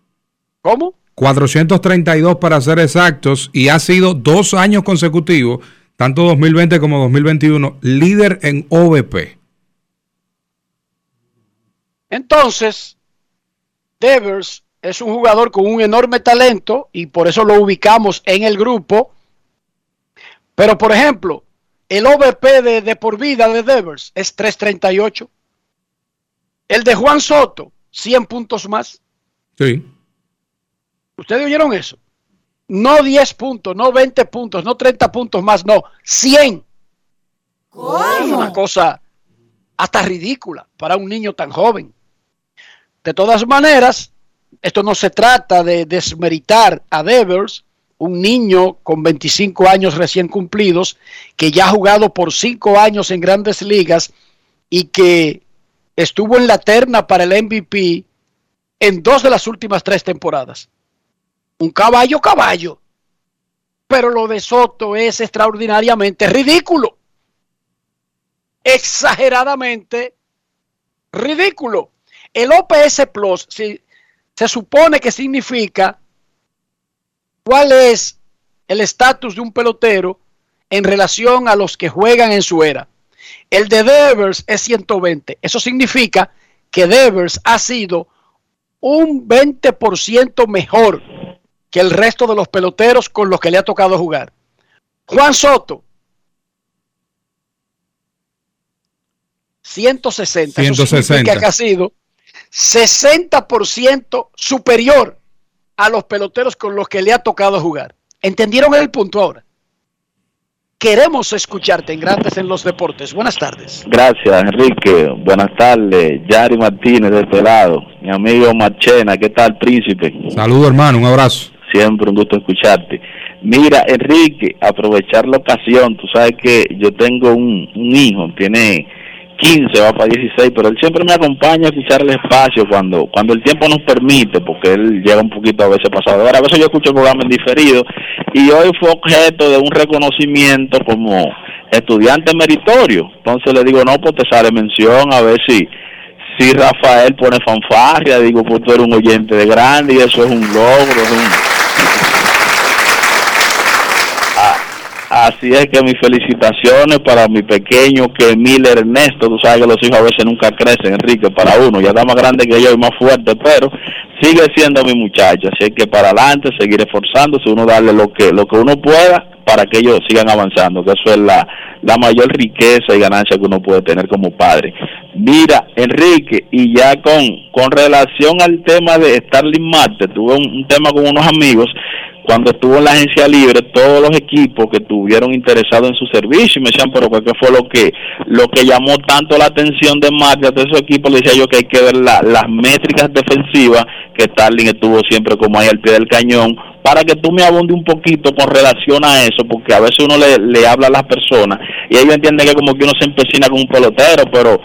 ¿Cómo? 432 para ser exactos y ha sido dos años consecutivos, tanto 2020 como 2021, líder en OVP. Entonces, Devers es un jugador con un enorme talento y por eso lo ubicamos en el grupo. Pero, por ejemplo, el OVP de, de por vida de Devers es 338. El de Juan Soto, 100 puntos más. Sí. ¿Ustedes oyeron eso? No 10 puntos, no 20 puntos, no 30 puntos más, no, 100. Es una cosa hasta ridícula para un niño tan joven. De todas maneras, esto no se trata de desmeritar a Devers, un niño con 25 años recién cumplidos, que ya ha jugado por 5 años en grandes ligas y que estuvo en la terna para el MVP en dos de las últimas tres temporadas. Un caballo, caballo. Pero lo de Soto es extraordinariamente ridículo. Exageradamente ridículo. El OPS Plus se supone que significa cuál es el estatus de un pelotero en relación a los que juegan en su era. El de Devers es 120. Eso significa que Devers ha sido un 20% mejor que el resto de los peloteros con los que le ha tocado jugar. Juan Soto, 160. Eso 160. significa que ha sido 60% superior a los peloteros con los que le ha tocado jugar. ¿Entendieron el punto ahora? Queremos escucharte en Grandes en los Deportes. Buenas tardes. Gracias, Enrique. Buenas tardes. Yari Martínez de este lado. Mi amigo Marchena, ¿qué tal, príncipe? Saludos, hermano, un abrazo. Siempre un gusto escucharte. Mira, Enrique, aprovechar la ocasión. Tú sabes que yo tengo un, un hijo, tiene 15, va para 16, pero él siempre me acompaña a escuchar el espacio cuando cuando el tiempo nos permite, porque él llega un poquito a veces pasado. Ahora, a veces yo escucho el programa en diferido y hoy fue objeto de un reconocimiento como estudiante meritorio. Entonces le digo, no, pues te sale mención a ver si si Rafael pone fanfarria, digo, pues tú eres un oyente de grande y eso es un logro, es un... Ah, Así es que mis felicitaciones para mi pequeño que Miller Ernesto, tú sabes que los hijos a veces nunca crecen, Enrique, para uno, ya está más grande que yo y más fuerte, pero sigue siendo mi muchacho, así es que para adelante, seguir esforzándose, uno darle lo que lo que uno pueda para que ellos sigan avanzando, que eso es la, la mayor riqueza y ganancia que uno puede tener como padre. Mira, Enrique, y ya con, con relación al tema de Starling Marte, tuve un tema con unos amigos cuando estuvo en la agencia libre, todos los equipos que estuvieron interesados en su servicio y me decían, pero ¿qué fue lo que lo que llamó tanto la atención de Marte de esos equipos? Le decía yo que hay que ver la- las métricas defensivas que Starling estuvo siempre como ahí al pie del cañón para que tú me abunde un poquito con relación a eso, porque a veces uno le, le habla a las personas y ellos entienden que como que uno se empecina con un pelotero, pero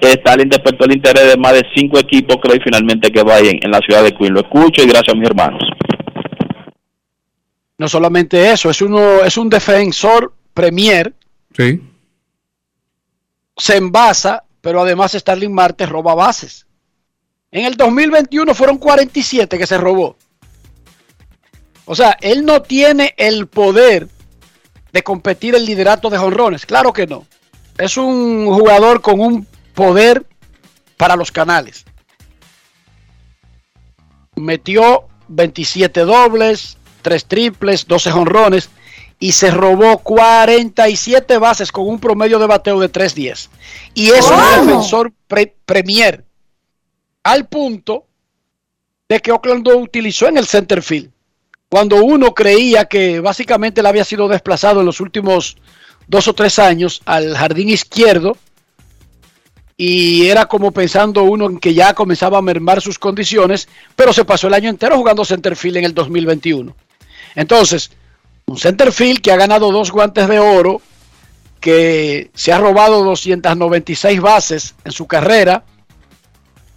Starling despertó el interés de más de cinco equipos, creo, y finalmente quedó ahí en, en la ciudad de Queen. Lo escucho y gracias a mis hermanos. No solamente eso, es uno, es un defensor premier, Sí. se envasa, pero además Starling Marte roba bases. En el 2021 fueron 47 que se robó. O sea, él no tiene el poder de competir el liderato de jonrones. Claro que no. Es un jugador con un poder para los canales. Metió 27 dobles, 3 triples, 12 jonrones y se robó 47 bases con un promedio de bateo de 3.10. Y es un defensor pre- premier al punto de que Oakland lo utilizó en el center field. Cuando uno creía que básicamente él había sido desplazado en los últimos dos o tres años al jardín izquierdo y era como pensando uno en que ya comenzaba a mermar sus condiciones, pero se pasó el año entero jugando centerfield en el 2021. Entonces, un centerfield que ha ganado dos guantes de oro, que se ha robado 296 bases en su carrera,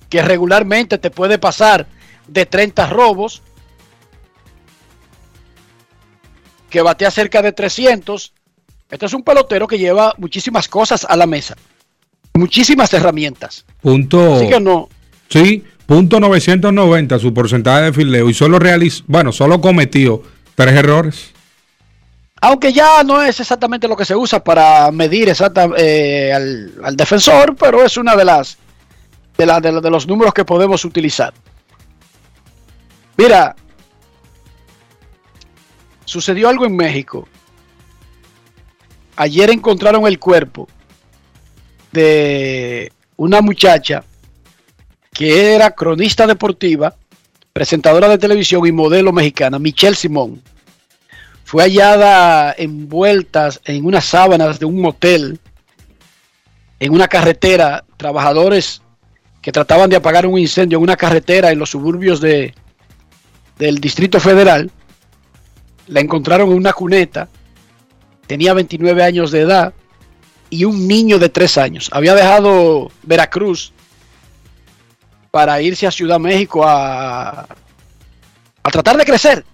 que regularmente te puede pasar de 30 robos, que batea cerca de 300. Este es un pelotero que lleva muchísimas cosas a la mesa, muchísimas herramientas. Punto. Así que no. Sí, punto 990 su porcentaje de fileo y solo realizó, bueno, solo cometió tres errores. Aunque ya no es exactamente lo que se usa para medir exacta, eh, al, al defensor, pero es una de las de, la- de, los números que podemos utilizar. Mira, sucedió algo en México. Ayer encontraron el cuerpo de una muchacha que era cronista deportiva, presentadora de televisión y modelo mexicana, Michelle Simón. Fue hallada envuelta en unas sábanas de un motel, en una carretera, trabajadores que trataban de apagar un incendio en una carretera en los suburbios de, del Distrito Federal. La encontraron en una cuneta, tenía 29 años de edad y un niño de 3 años. Había dejado Veracruz para irse a Ciudad México a, tratar de crecer.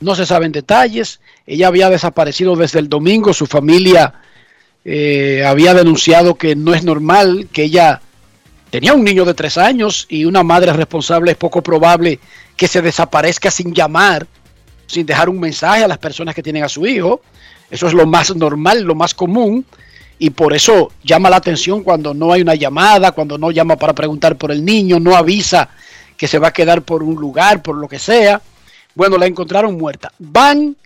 No se saben detalles. Ella había desaparecido desde el domingo. Su familia eh, había denunciado que no es normal, que ella tenía un niño de tres años y una madre responsable es poco probable que se desaparezca sin llamar, sin dejar un mensaje a las personas que tienen a su hijo. Eso es lo más normal, lo más común. Y por eso llama la atención cuando no hay una llamada, cuando no llama para preguntar por el niño, no avisa que se va a quedar por un lugar, por lo que sea. Bueno, la encontraron muerta. Van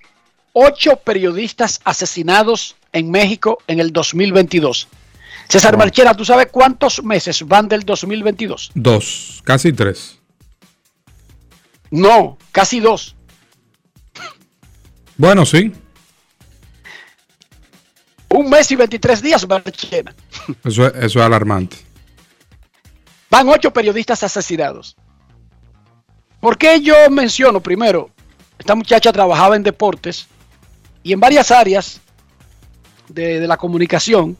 ocho periodistas asesinados en México en el 2022. César Marchera, ¿tú sabes cuántos meses van del 2022? Dos, casi tres. No, casi dos. Bueno, sí, Un mes y 23 días, Marchena. eso, es- eso es alarmante. Van ocho periodistas asesinados. ¿Por qué yo menciono primero? Esta muchacha trabajaba en deportes y en varias áreas de, de la comunicación,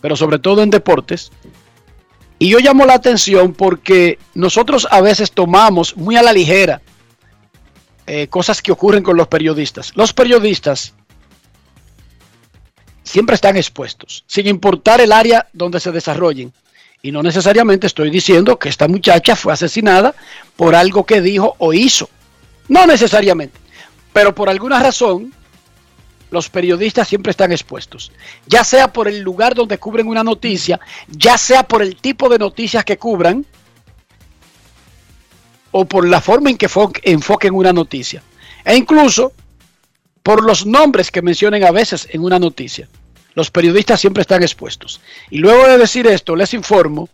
pero sobre todo en deportes. Y yo llamo la atención porque nosotros a veces tomamos muy a la ligera eh, cosas que ocurren con los periodistas. Los periodistas siempre están expuestos, sin importar el área donde se desarrollen. Y no necesariamente estoy diciendo que esta muchacha fue asesinada por algo que dijo o hizo. No necesariamente. Pero por alguna razón, los periodistas siempre están expuestos. Ya sea por el lugar donde cubren una noticia, ya sea por el tipo de noticias que cubran, o por la forma en que fo- enfoquen una noticia. E incluso por los nombres que mencionen a veces en una noticia. Los periodistas siempre están expuestos. Y luego de decir esto, les informo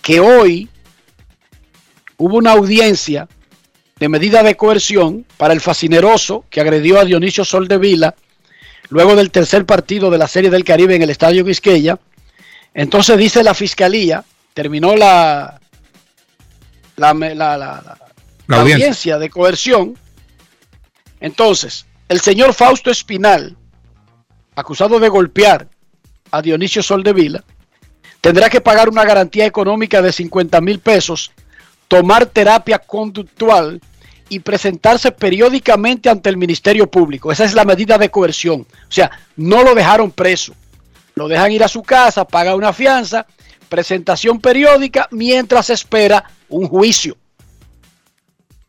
que hoy hubo una audiencia de medida de coerción para el fascineroso que agredió a Dionisio Soldevila luego del tercer partido de la Serie del Caribe en el Estadio Quisqueya. Entonces dice la fiscalía, terminó la, la, la- audiencia de coerción. Entonces, el señor Fausto Espinal, acusado de golpear a Dionisio Soldevila, tendrá que pagar una garantía económica de 50 mil pesos, tomar terapia conductual y presentarse periódicamente ante el Ministerio Público. Esa es la medida de coerción. O sea, no lo dejaron preso. Lo dejan ir a su casa, paga una fianza, presentación periódica mientras espera un juicio.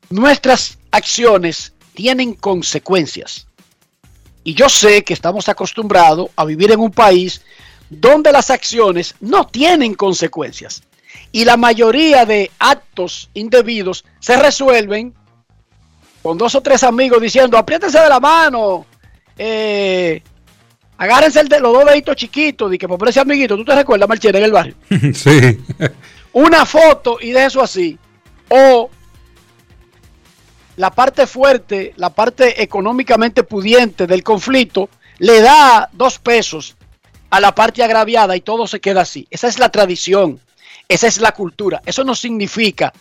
Nuestras acciones tienen consecuencias. Y yo sé que estamos acostumbrados a vivir en un país donde las acciones no tienen consecuencias. Y la mayoría de actos indebidos se resuelven con dos o tres amigos diciendo, apriétense de la mano, eh, agárrense el de los dos deditos chiquitos, de que por ese amiguito, ¿tú te recuerdas, Marchena, en el barrio? sí. una foto y de eso así. O la parte fuerte, la parte económicamente pudiente del conflicto, le da dos pesos a la parte agraviada y todo se queda así. Esa es la tradición, esa es la cultura. Eso no significa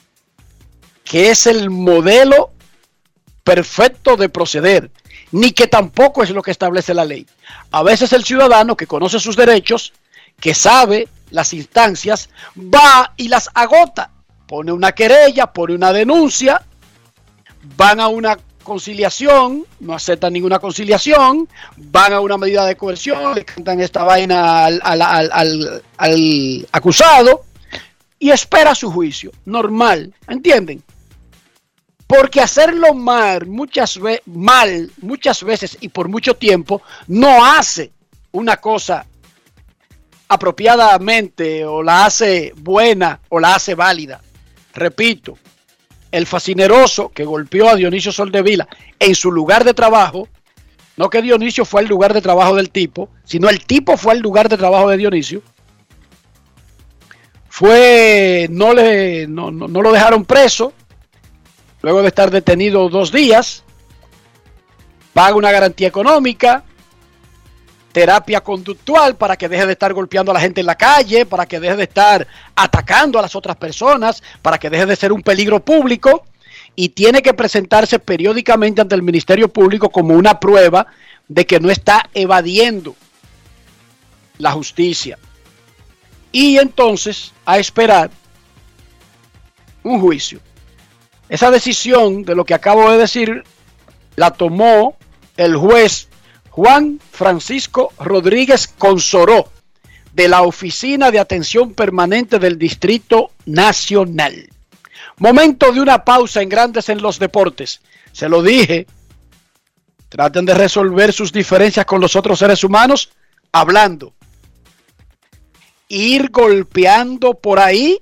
que es el modelo perfecto de proceder, ni que tampoco es lo que establece la ley. A veces el ciudadano que conoce sus derechos, que sabe las instancias, va y las agota. Pone una querella, pone una denuncia, van a una conciliación, no aceptan ninguna conciliación, van a una medida de coerción, le cantan esta vaina al, acusado y espera su juicio. Normal, ¿entienden? Porque hacerlo mal muchas, mal muchas veces y por mucho tiempo no hace una cosa apropiadamente o la hace buena o la hace válida. Repito, el fascineroso que golpeó a Dionisio Soldevila en su lugar de trabajo, no que Dionisio fue el lugar de trabajo del tipo, sino el tipo fue el lugar de trabajo de Dionisio, fue, no, le, no, no- no lo dejaron preso, luego de estar detenido dos días, paga una garantía económica, terapia conductual para que deje de estar golpeando a la gente en la calle, para que deje de estar atacando a las otras personas, para que deje de ser un peligro público y tiene que presentarse periódicamente ante el Ministerio Público como una prueba de que no está evadiendo la justicia. Y entonces a esperar un juicio. Esa decisión de lo que acabo de decir la tomó el juez Juan Francisco Rodríguez Consoró de la Oficina de Atención Permanente del Distrito Nacional. Momento de una pausa en Grandes en los Deportes. Se lo dije. Traten de resolver sus diferencias con los otros seres humanos hablando. Ir golpeando por ahí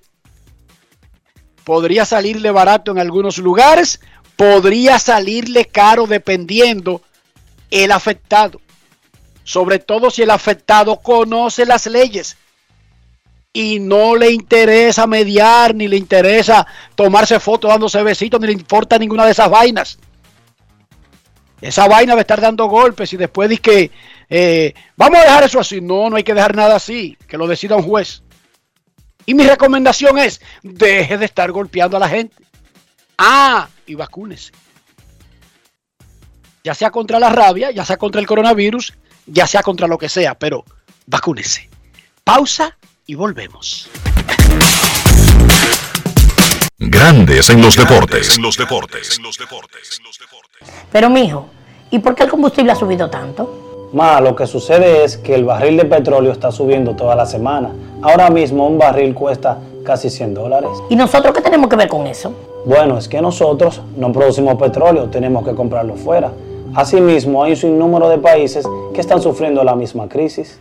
podría salirle barato en algunos lugares, podría salirle caro dependiendo el afectado. Sobre todo si el afectado conoce las leyes y no le interesa mediar, ni le interesa tomarse fotos dándose besitos, ni le importa ninguna de esas vainas. Esa vaina de estar dando golpes y después dice que eh, vamos a dejar eso así. No, no hay que dejar nada así, que lo decida un juez. Y mi recomendación es, deje de estar golpeando a la gente. Ah, y vacúnese. Ya sea contra la rabia, ya sea contra el coronavirus, ya sea contra lo que sea, pero vacúnese. Pausa y volvemos. Grandes en los deportes. En los deportes. Pero mijo, ¿y por qué el combustible ha subido tanto? Ma, lo que sucede es que el barril de petróleo está subiendo toda la semana. Ahora mismo un barril cuesta casi 100 dólares. ¿Y nosotros qué tenemos que ver con eso? Bueno, es que nosotros no producimos petróleo, tenemos que comprarlo fuera. Asimismo, hay un sinnúmero de países que están sufriendo la misma crisis.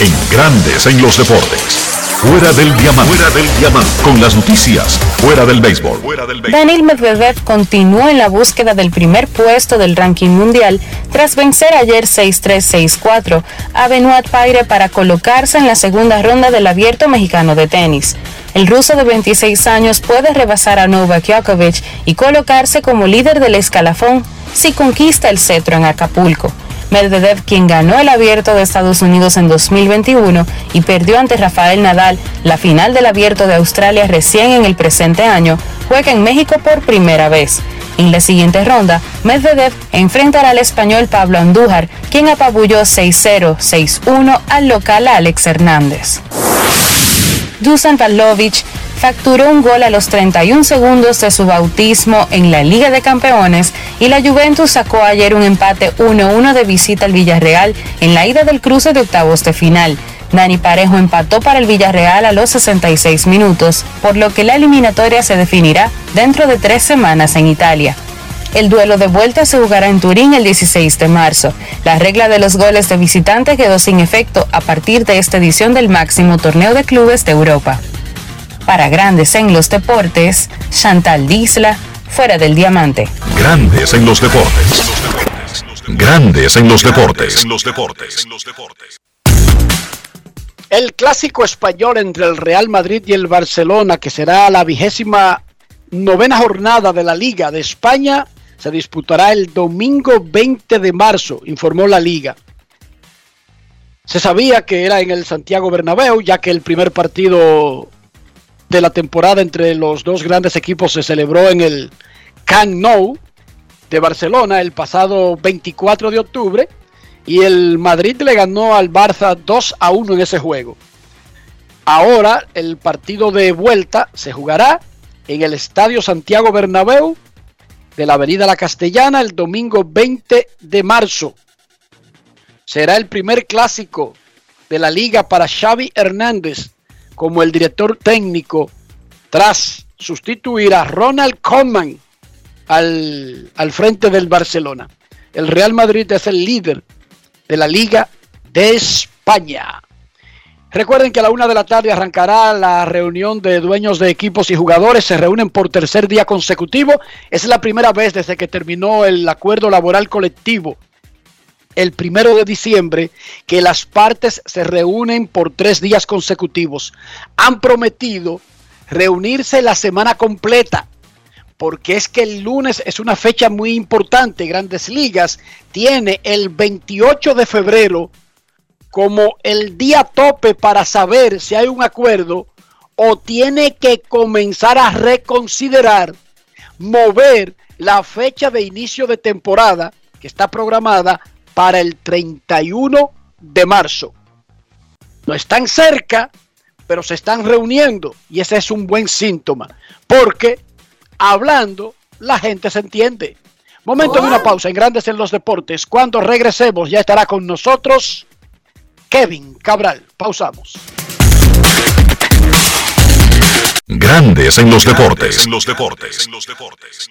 En Grandes en los Deportes. Fuera del diamante. Fuera del diamante. Con las noticias. Fuera del béisbol. Daniel Medvedev continuó en la búsqueda del primer puesto del ranking mundial tras vencer ayer 6-3-6-4 a Benoit Paire para colocarse en la segunda ronda del Abierto Mexicano de Tenis. El ruso de 26 años puede rebasar a Novak Djokovic y colocarse como líder del escalafón si conquista el cetro en Acapulco. Medvedev, quien ganó el abierto de Estados Unidos en 2021 y perdió ante Rafael Nadal la final del abierto de Australia recién en el presente año, juega en México por primera vez. En la siguiente ronda, Medvedev enfrentará al español Pablo Andújar, quien apabulló 6-0, 6-1 al local Alex Hernández. Dusan Pavlovich facturó un gol a los 31 segundos de su bautismo en la Liga de Campeones y la Juventus sacó ayer un empate 1-1 de visita al Villarreal en la ida del cruce de octavos de final. Dani Parejo empató para el Villarreal a los 66 minutos, por lo que la eliminatoria se definirá dentro de tres semanas en Italia. El duelo de vuelta se jugará en Turín el 16 de marzo. La regla de los goles de visitante quedó sin efecto a partir de esta edición del máximo torneo de clubes de Europa. Para Grandes en los Deportes, Chantal Disla, fuera del diamante. Grandes en los deportes. Grandes en los deportes. El clásico español entre el Real Madrid y el Barcelona, que será la vigésima novena jornada de la Liga de España, se disputará el domingo 20 de marzo, informó la Liga. Se sabía que era en el Santiago Bernabéu, ya que el primer partido de la temporada entre los dos grandes equipos se celebró en el Camp Nou de Barcelona el pasado 24 de octubre y el Madrid le ganó al Barça 2 a 1 en ese juego. Ahora el partido de vuelta se jugará en el Estadio Santiago Bernabéu de la Avenida La Castellana el domingo 20 de marzo. Será el primer clásico de la liga para Xavi Hernández como el director técnico tras sustituir a Ronald Koeman al, al frente del Barcelona. El Real Madrid es el líder de la Liga de España. Recuerden que a la una de la tarde arrancará la reunión de dueños de equipos y jugadores. Se reúnen por tercer día consecutivo. Es la primera vez desde que terminó el acuerdo laboral colectivo el primero de diciembre que las partes se reúnen por tres días consecutivos. Han prometido reunirse la semana completa porque es que el lunes es una fecha muy importante. Grandes Ligas tiene el 28 de febrero como el día tope para saber si hay un acuerdo o tiene que comenzar a reconsiderar mover la fecha de inicio de temporada que está programada para el 31 de marzo. No están cerca, pero se están reuniendo y ese es un buen síntoma, porque hablando la gente se entiende. Momento de una pausa en Grandes en los Deportes. Cuando regresemos ya estará con nosotros Kevin Cabral. Pausamos. Grandes en los deportes. En los deportes. En los deportes.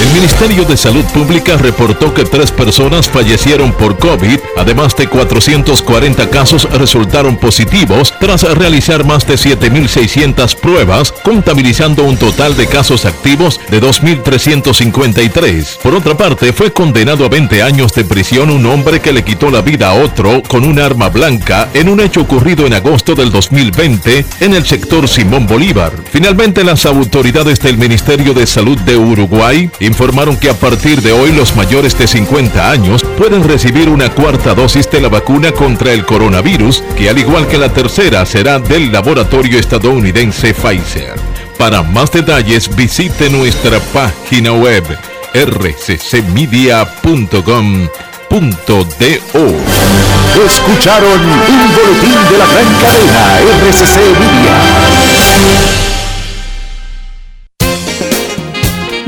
El Ministerio de Salud Pública reportó que tres personas fallecieron por COVID, además de 440 casos resultaron positivos tras realizar más de 7.600 pruebas, contabilizando un total de casos activos de 2.353. Por otra parte, fue condenado a 20 años de prisión un hombre que le quitó la vida a otro con un arma blanca en un hecho ocurrido en agosto del 2020 en el sector Simón Bolívar. Finalmente, las autoridades del Ministerio de Salud de Uruguay informaron que a partir de hoy los mayores de 50 años pueden recibir una cuarta dosis de la vacuna contra el coronavirus, que al igual que la tercera será del laboratorio estadounidense Pfizer. Para más detalles visite nuestra página web rccmedia.com.do. Escucharon un boletín de la gran cadena RCC Media.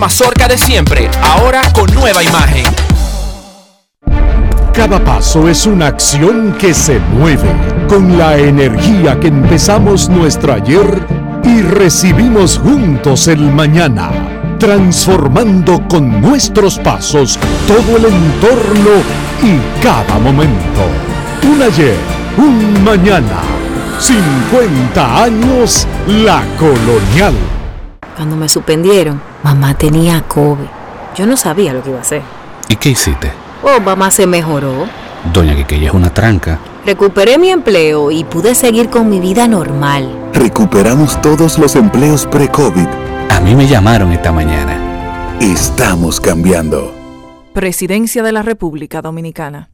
mazorca de siempre, ahora con nueva imagen. Cada paso es una acción que se mueve con la energía que empezamos nuestro ayer y recibimos juntos el mañana, transformando con nuestros pasos todo el entorno y cada momento. Un ayer, un mañana, 50 años la colonial. Cuando me suspendieron, mamá tenía COVID. Yo no sabía lo que iba a hacer. ¿Y qué hiciste? Oh, mamá se mejoró. Doña Quiqueya es una tranca. Recuperé mi empleo y pude seguir con mi vida normal. Recuperamos todos los empleos pre-COVID. A mí me llamaron esta mañana. Estamos cambiando. Presidencia de la República Dominicana.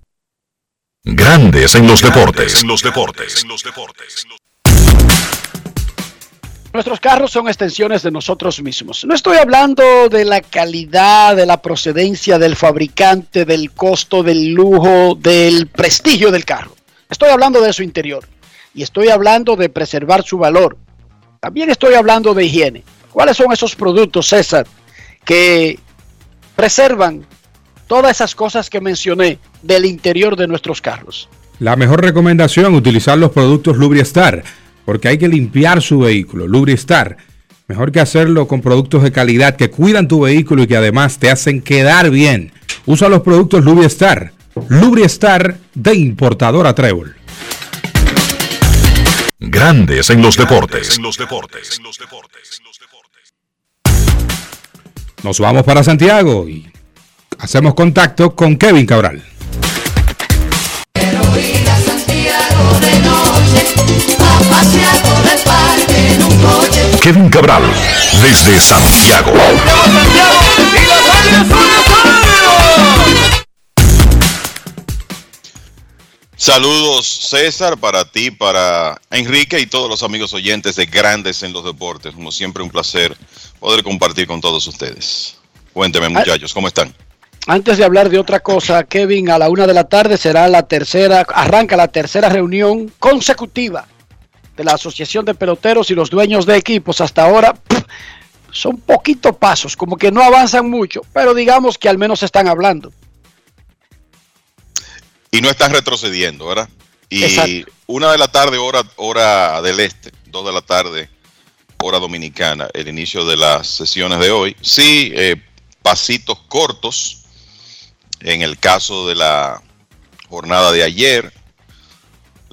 Grandes en los deportes. En los deportes. Nuestros carros son extensiones de nosotros mismos. No estoy hablando de la calidad, de la procedencia del fabricante, del costo, del lujo, del prestigio del carro. Estoy hablando de su interior. Y estoy hablando de preservar su valor. También estoy hablando de higiene. ¿Cuáles son esos productos, César, que preservan todas esas cosas que mencioné del interior de nuestros carros? La mejor recomendación, utilizar los productos Lubriestar porque hay que limpiar su vehículo. Lubristar, mejor que hacerlo con productos de calidad que cuidan tu vehículo y que además te hacen quedar bien. Usa los productos Lubristar. Lubristar de importadora Trébol. Grandes en los deportes. Nos vamos para Santiago y hacemos contacto con Kevin Cabral. Kevin Cabral, desde Santiago. Saludos César para ti, para Enrique y todos los amigos oyentes de Grandes en los Deportes. Como siempre un placer poder compartir con todos ustedes. Cuénteme muchachos, ¿cómo están? Antes de hablar de otra cosa, Kevin, a la una de la tarde será la tercera, arranca la tercera reunión consecutiva de la Asociación de Peloteros y los dueños de equipos. Hasta ahora pff, son poquitos pasos, como que no avanzan mucho, pero digamos que al menos están hablando. Y no están retrocediendo, ¿verdad? Y Exacto. una de la tarde, hora, hora del este, dos de la tarde, hora dominicana, el inicio de las sesiones de hoy. Sí, eh, pasitos cortos. En el caso de la jornada de ayer,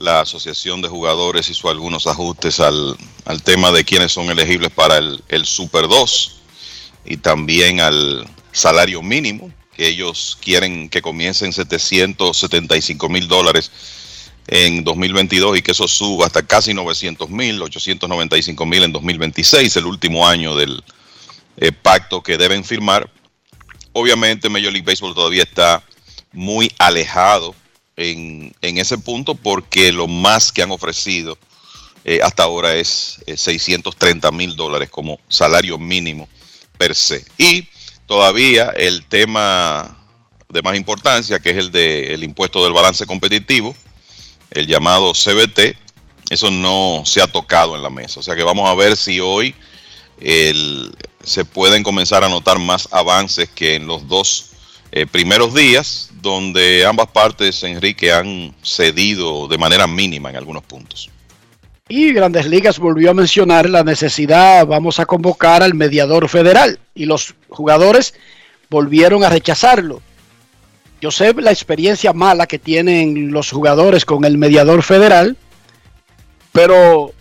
la Asociación de Jugadores hizo algunos ajustes al, al tema de quiénes son elegibles para el, el Super 2 y también al salario mínimo, que ellos quieren que comience en 775 mil dólares en 2022 y que eso suba hasta casi 900 mil, 895 mil en 2026, el último año del eh, pacto que deben firmar. Obviamente Major League Baseball todavía está muy alejado en, ese punto porque lo más que han ofrecido eh, hasta ahora es eh, 630 mil dólares como salario mínimo per se. Y todavía el tema de más importancia, que es el del impuesto del balance competitivo, el llamado CBT, Eso no se ha tocado en la mesa. O sea que vamos a ver si hoy el, se pueden comenzar a notar más avances que en los dos eh, primeros días, donde ambas partes, Enrique, han cedido de manera mínima en algunos puntos. Y Grandes Ligas volvió a mencionar la necesidad, vamos a convocar al mediador federal. Y los jugadores volvieron a rechazarlo. Yo sé la experiencia mala que tienen los jugadores con el mediador federal, pero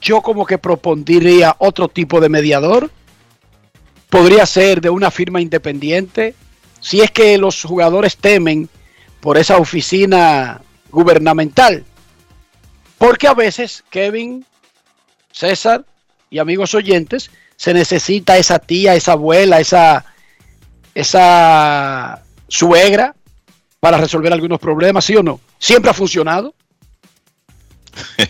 yo como que propondría otro tipo de mediador. Podría ser de una firma independiente. Si es que los jugadores temen por esa oficina gubernamental. Porque a veces, Kevin, César y amigos oyentes, se necesita esa tía, esa abuela, esa, esa suegra para resolver algunos problemas, ¿sí o no? ¿Siempre ha funcionado?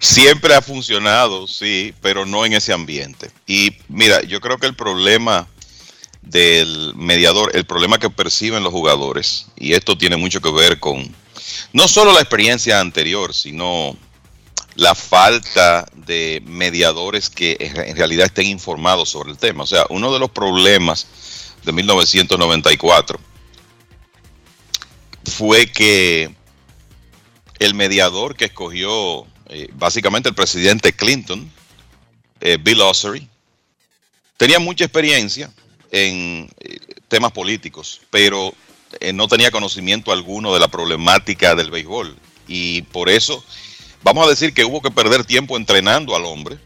Siempre ha funcionado, sí, pero no en ese ambiente. Y mira, yo creo que el problema del mediador, el problema que perciben los jugadores, y esto tiene mucho que ver con no solo la experiencia anterior, sino la falta de mediadores que en realidad estén informados sobre el tema. O sea, uno de los problemas de 1994 fue que el mediador que escogió eh, básicamente el presidente Clinton, eh, Bill Ossery, tenía mucha experiencia en eh, temas políticos, pero no tenía conocimiento alguno de la problemática del béisbol. Y por eso, vamos a decir que hubo que perder tiempo entrenando al hombre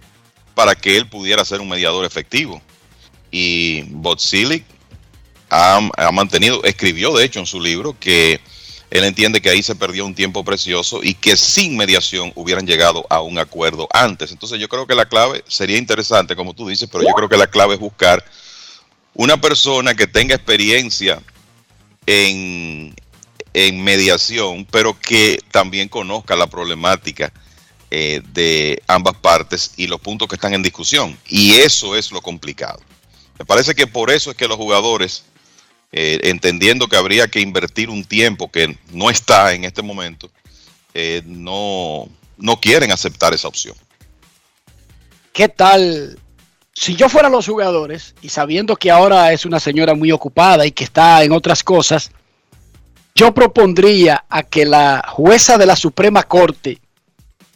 para que él pudiera ser un mediador efectivo. Y Botzilic ha, ha mantenido, escribió de hecho en su libro que él entiende que ahí se perdió un tiempo precioso y que sin mediación hubieran llegado a un acuerdo antes. Entonces yo creo que la clave sería interesante, como tú dices, pero yo creo que la clave es buscar una persona que tenga experiencia en, mediación, pero que también conozca la problemática eh, de ambas partes y los puntos que están en discusión. Y eso es lo complicado. Me parece que por eso es que los jugadores eh, entendiendo que habría que invertir un tiempo que no está en este momento, eh, no, no quieren aceptar esa opción. ¿Qué tal? Si yo fuera los jugadores y sabiendo que ahora es una señora muy ocupada y que está en otras cosas, yo propondría a que la jueza de la Suprema Corte,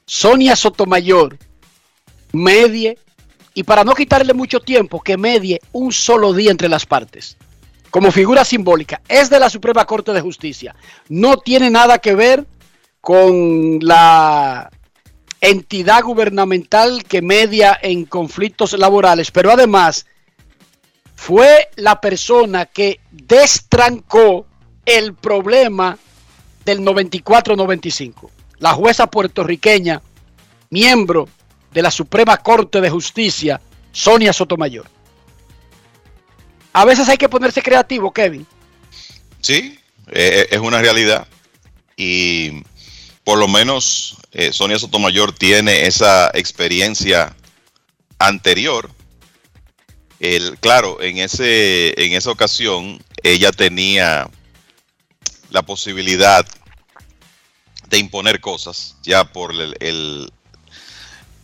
Sonia Sotomayor, medie y para no quitarle mucho tiempo, que medie un solo día entre las partes como figura simbólica, es de la Suprema Corte de Justicia. No tiene nada que ver con la entidad gubernamental que media en conflictos laborales, pero además fue la persona que destrancó el problema del 94-95. La jueza puertorriqueña, miembro de la Suprema Corte de Justicia, Sonia Sotomayor. A veces hay que ponerse creativo, Kevin. Sí, eh, es una realidad. Y por lo menos eh, Sonia Sotomayor tiene esa experiencia anterior. El, claro, en, ese, en esa ocasión ella tenía la posibilidad de imponer cosas ya por el,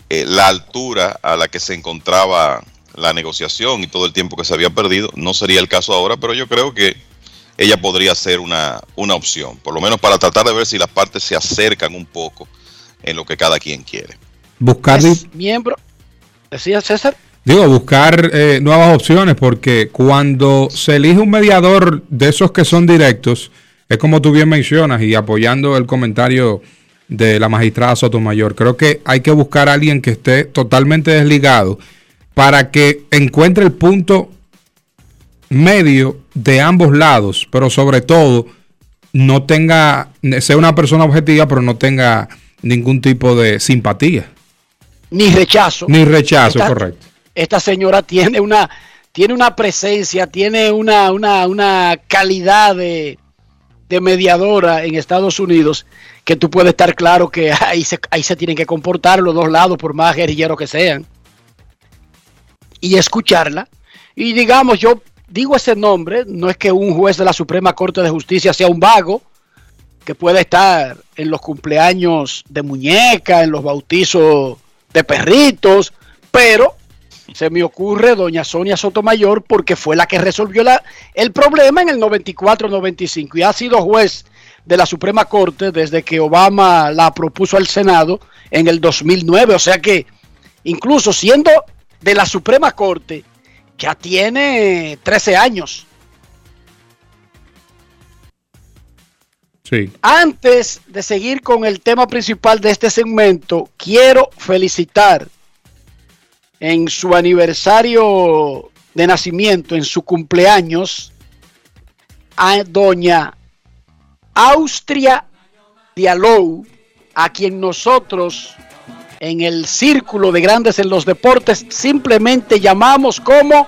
eh, la altura a la que se encontraba la negociación y todo el tiempo que se había perdido. No sería el caso ahora, pero yo creo que ella podría ser una, una opción, por lo menos para tratar de ver si las partes se acercan un poco en lo que cada quien quiere. Buscar miembro, decía César. Digo, buscar eh, nuevas opciones, porque cuando se elige un mediador de esos que son directos, es como tú bien mencionas, y apoyando el comentario de la magistrada Sotomayor, creo que hay que buscar a alguien que esté totalmente desligado para que encuentre el punto medio de ambos lados, pero sobre todo no tenga, sea una persona objetiva, pero no tenga ningún tipo de simpatía. Ni rechazo. Ni rechazo, correcto. Esta señora tiene una, tiene una presencia, tiene una, una, calidad de, de, mediadora en Estados Unidos que tú puedes estar claro que ahí se, ahí se tienen que comportar los dos lados, por más guerrilleros que sean y escucharla. Y digamos, yo digo ese nombre, no es que un juez de la Suprema Corte de Justicia sea un vago, que puede estar en los cumpleaños de muñeca, en los bautizos de perritos, pero se me ocurre doña Sonia Sotomayor porque fue la que resolvió la, el problema en el 94-95 y ha sido juez de la Suprema Corte desde que Obama la propuso al Senado en el 2009. O sea que incluso siendo de la Suprema Corte, ya tiene 13 años. Sí. Antes de seguir con el tema principal de este segmento, quiero felicitar en su aniversario de nacimiento, en su cumpleaños, a doña Austria Dialou, a quien nosotros en el círculo de grandes en los deportes simplemente llamamos como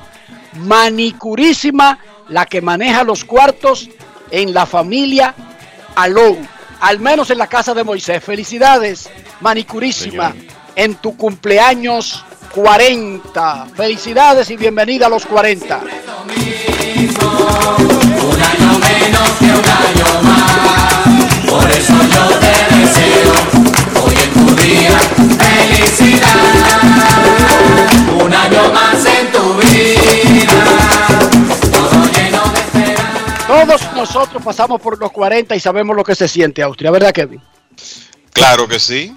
manicurísima, la que maneja los cuartos en la familia Alou, al menos en la casa de Moisés. Felicidades, manicurísima, en tu cumpleaños 40. Felicidades y bienvenida a los 40. Un año menos que un año más. Por eso yo te deseo hoy en tu día felicidad. Un año más en tu vida. Todo lleno de esperanza. Todos nosotros pasamos por los 40 y sabemos lo que se siente, Austria, ¿verdad, Kevin? Claro que sí.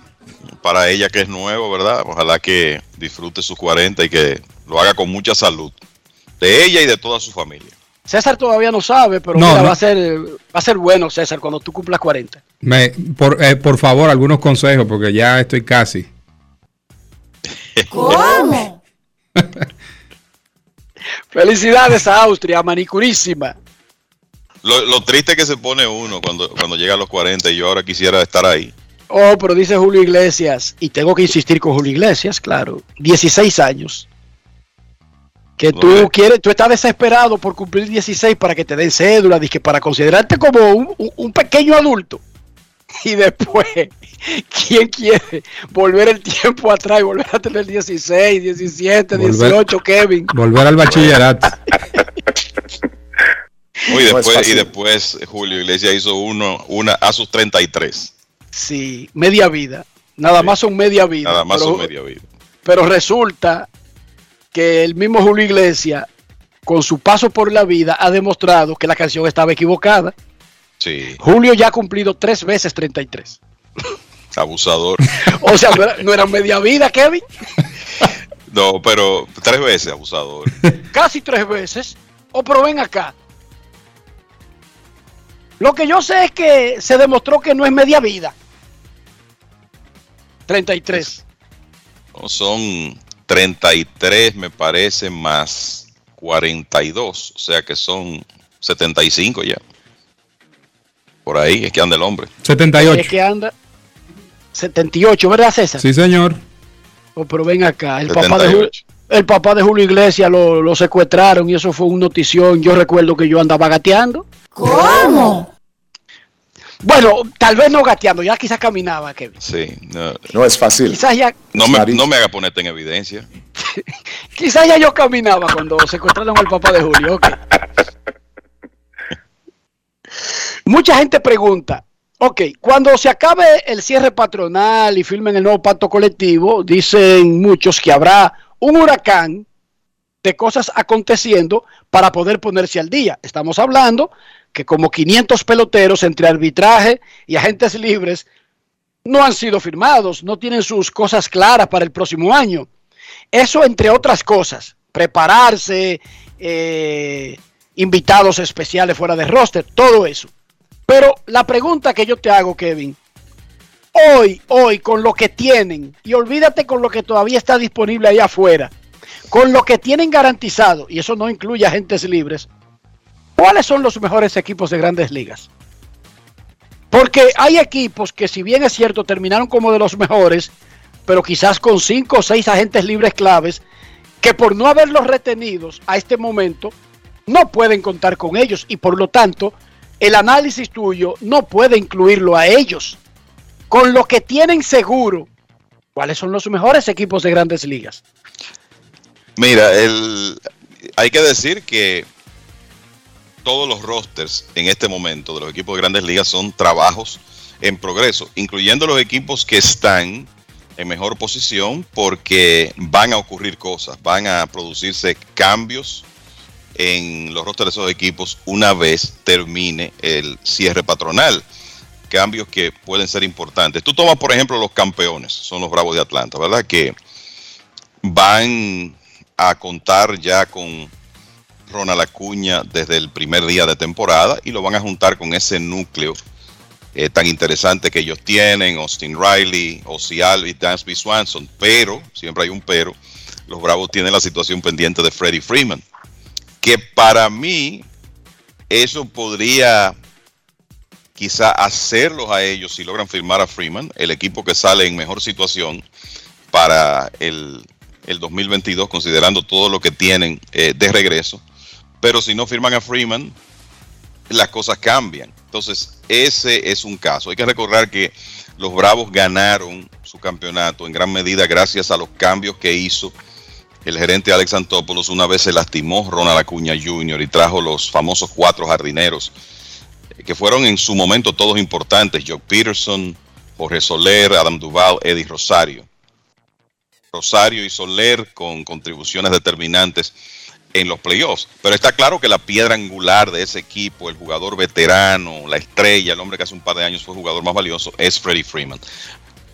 Para ella que es nuevo, ¿verdad? Ojalá que disfrute sus 40 y que lo haga con mucha salud. De ella y de toda su familia. César todavía no sabe, pero No, mira, no. Va, a ser, va a ser bueno, César, cuando tú cumplas 40. Me, por, eh, por favor, algunos consejos, porque ya estoy casi. ¿Cómo? Felicidades a Austria, manicurísima. Lo, lo triste que se pone uno cuando, cuando llega a los 40 y yo ahora quisiera estar ahí. Oh, pero dice Julio Iglesias, y tengo que insistir con Julio Iglesias, claro, 16 años. Que tú quieres, tú estás desesperado por cumplir 16 para que te den cédula, para considerarte como un pequeño adulto. Y después, ¿quién quiere volver el tiempo atrás y volver a tener 16, 17, Volver- 18, Kevin? Volver al bachillerato. Y, No después, y fácil. después Julio Iglesias hizo uno una a sus 33. Sí, media vida. Nada más son media vida. Nada más pero- son media vida. Pero resulta que el mismo Julio Iglesias, con su paso por la vida, ha demostrado que la canción estaba equivocada. Sí, Julio ya ha cumplido tres veces 33. Abusador. O sea, no era, no era media vida, Kevin. No, pero tres veces abusador. Casi tres veces. O pero ven acá. Lo que yo sé es que se demostró que no es media vida. 33. No, son 33, me parece, más 42. O sea que son 75 ya. Por ahí es que anda el hombre. 78. Es que anda 78, ¿verdad, César? Sí, señor. Oh, pero ven acá, el papá, de 78. Julio, el papá de Julio Iglesias lo, lo secuestraron y eso fue un notición. Yo recuerdo que yo andaba gateando. ¿Cómo? Bueno, tal vez no gateando, ya quizás caminaba, Kevin. Sí, no, No es fácil. Quizás ya, no me, Nariz. no me haga ponerte en evidencia. quizás ya yo caminaba cuando secuestraron al papá de Julio. ok. Mucha gente pregunta, ok, cuando se acabe el cierre patronal y firmen el nuevo pacto colectivo, dicen muchos que habrá un huracán de cosas aconteciendo para poder ponerse al día. Estamos hablando que como 500 peloteros entre arbitraje y agentes libres no han sido firmados, no tienen sus cosas claras para el próximo año. Eso entre otras cosas, prepararse, eh, invitados especiales fuera de roster, todo eso. Pero la pregunta que yo te hago, Kevin, hoy, hoy, con lo que tienen, y olvídate con lo que todavía está disponible allá afuera, con lo que tienen garantizado, y eso no incluye agentes libres, ¿cuáles son los mejores equipos de grandes ligas? Porque hay equipos que si bien es cierto terminaron como de los mejores, pero quizás con cinco o seis agentes libres claves, que por no haberlos retenidos a este momento, no pueden contar con ellos y por lo tanto el análisis tuyo no puede incluirlo a ellos. Con lo que tienen seguro, ¿cuáles son los mejores equipos de grandes ligas? Mira, hay que decir que todos los rosters en este momento de los equipos de grandes ligas son trabajos en progreso, incluyendo los equipos que están en mejor posición porque van a ocurrir cosas, van a producirse cambios en los rosters de esos equipos una vez termine el cierre patronal. Cambios que pueden ser importantes. Tú tomas, por ejemplo, los campeones, son los Bravos de Atlanta, ¿verdad? Que van a contar ya con Ronald Acuña desde el primer día de temporada y lo van a juntar con ese núcleo eh, tan interesante que ellos tienen, Austin Riley, Ozzy Alvis, Dansby Swanson, pero, siempre hay un pero, los Bravos tienen la situación pendiente de Freddie Freeman, que para mí eso podría quizá hacerlos a ellos si logran firmar a Freeman, el equipo que sale en mejor situación para el, el 2022, considerando todo lo que tienen eh, de regreso. Pero si no firman a Freeman, las cosas cambian. Entonces, ese es un caso. Hay que recordar que los Bravos ganaron su campeonato en gran medida gracias a los cambios que hizo el gerente Alex Antopoulos. Una vez se lastimó Ronald Acuña Jr. y trajo los famosos cuatro jardineros, eh, que fueron en su momento todos importantes. Joe Peterson, Jorge Soler, Adam Duval, Eddie Rosario. Rosario y Soler con contribuciones determinantes en los playoffs. Pero está claro que la piedra angular de ese equipo, el jugador veterano, la estrella, el hombre que hace un par de años fue el jugador más valioso, es Freddie Freeman.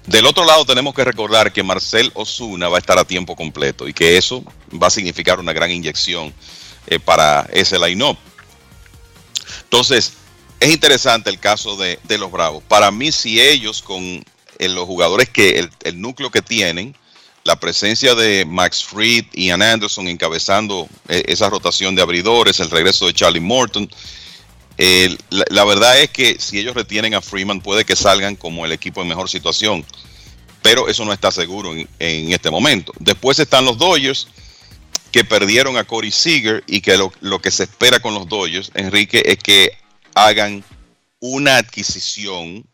Del otro lado tenemos que recordar que Marcel Osuna va a estar a tiempo completo y que eso va a significar una gran inyección eh, para ese line-up. Entonces, es interesante el caso de, los Bravos. Para mí, si ellos con eh, los jugadores que, el núcleo que tienen, la presencia de Max Fried y Ian Anderson encabezando eh, esa rotación de abridores, el regreso de Charlie Morton. La, verdad es que si ellos retienen a Freeman puede que salgan como el equipo en mejor situación, pero eso no está seguro en, este momento. Después están los Dodgers que perdieron a Corey Seager y que lo, lo que se espera con los Dodgers, Enrique, es que hagan una adquisición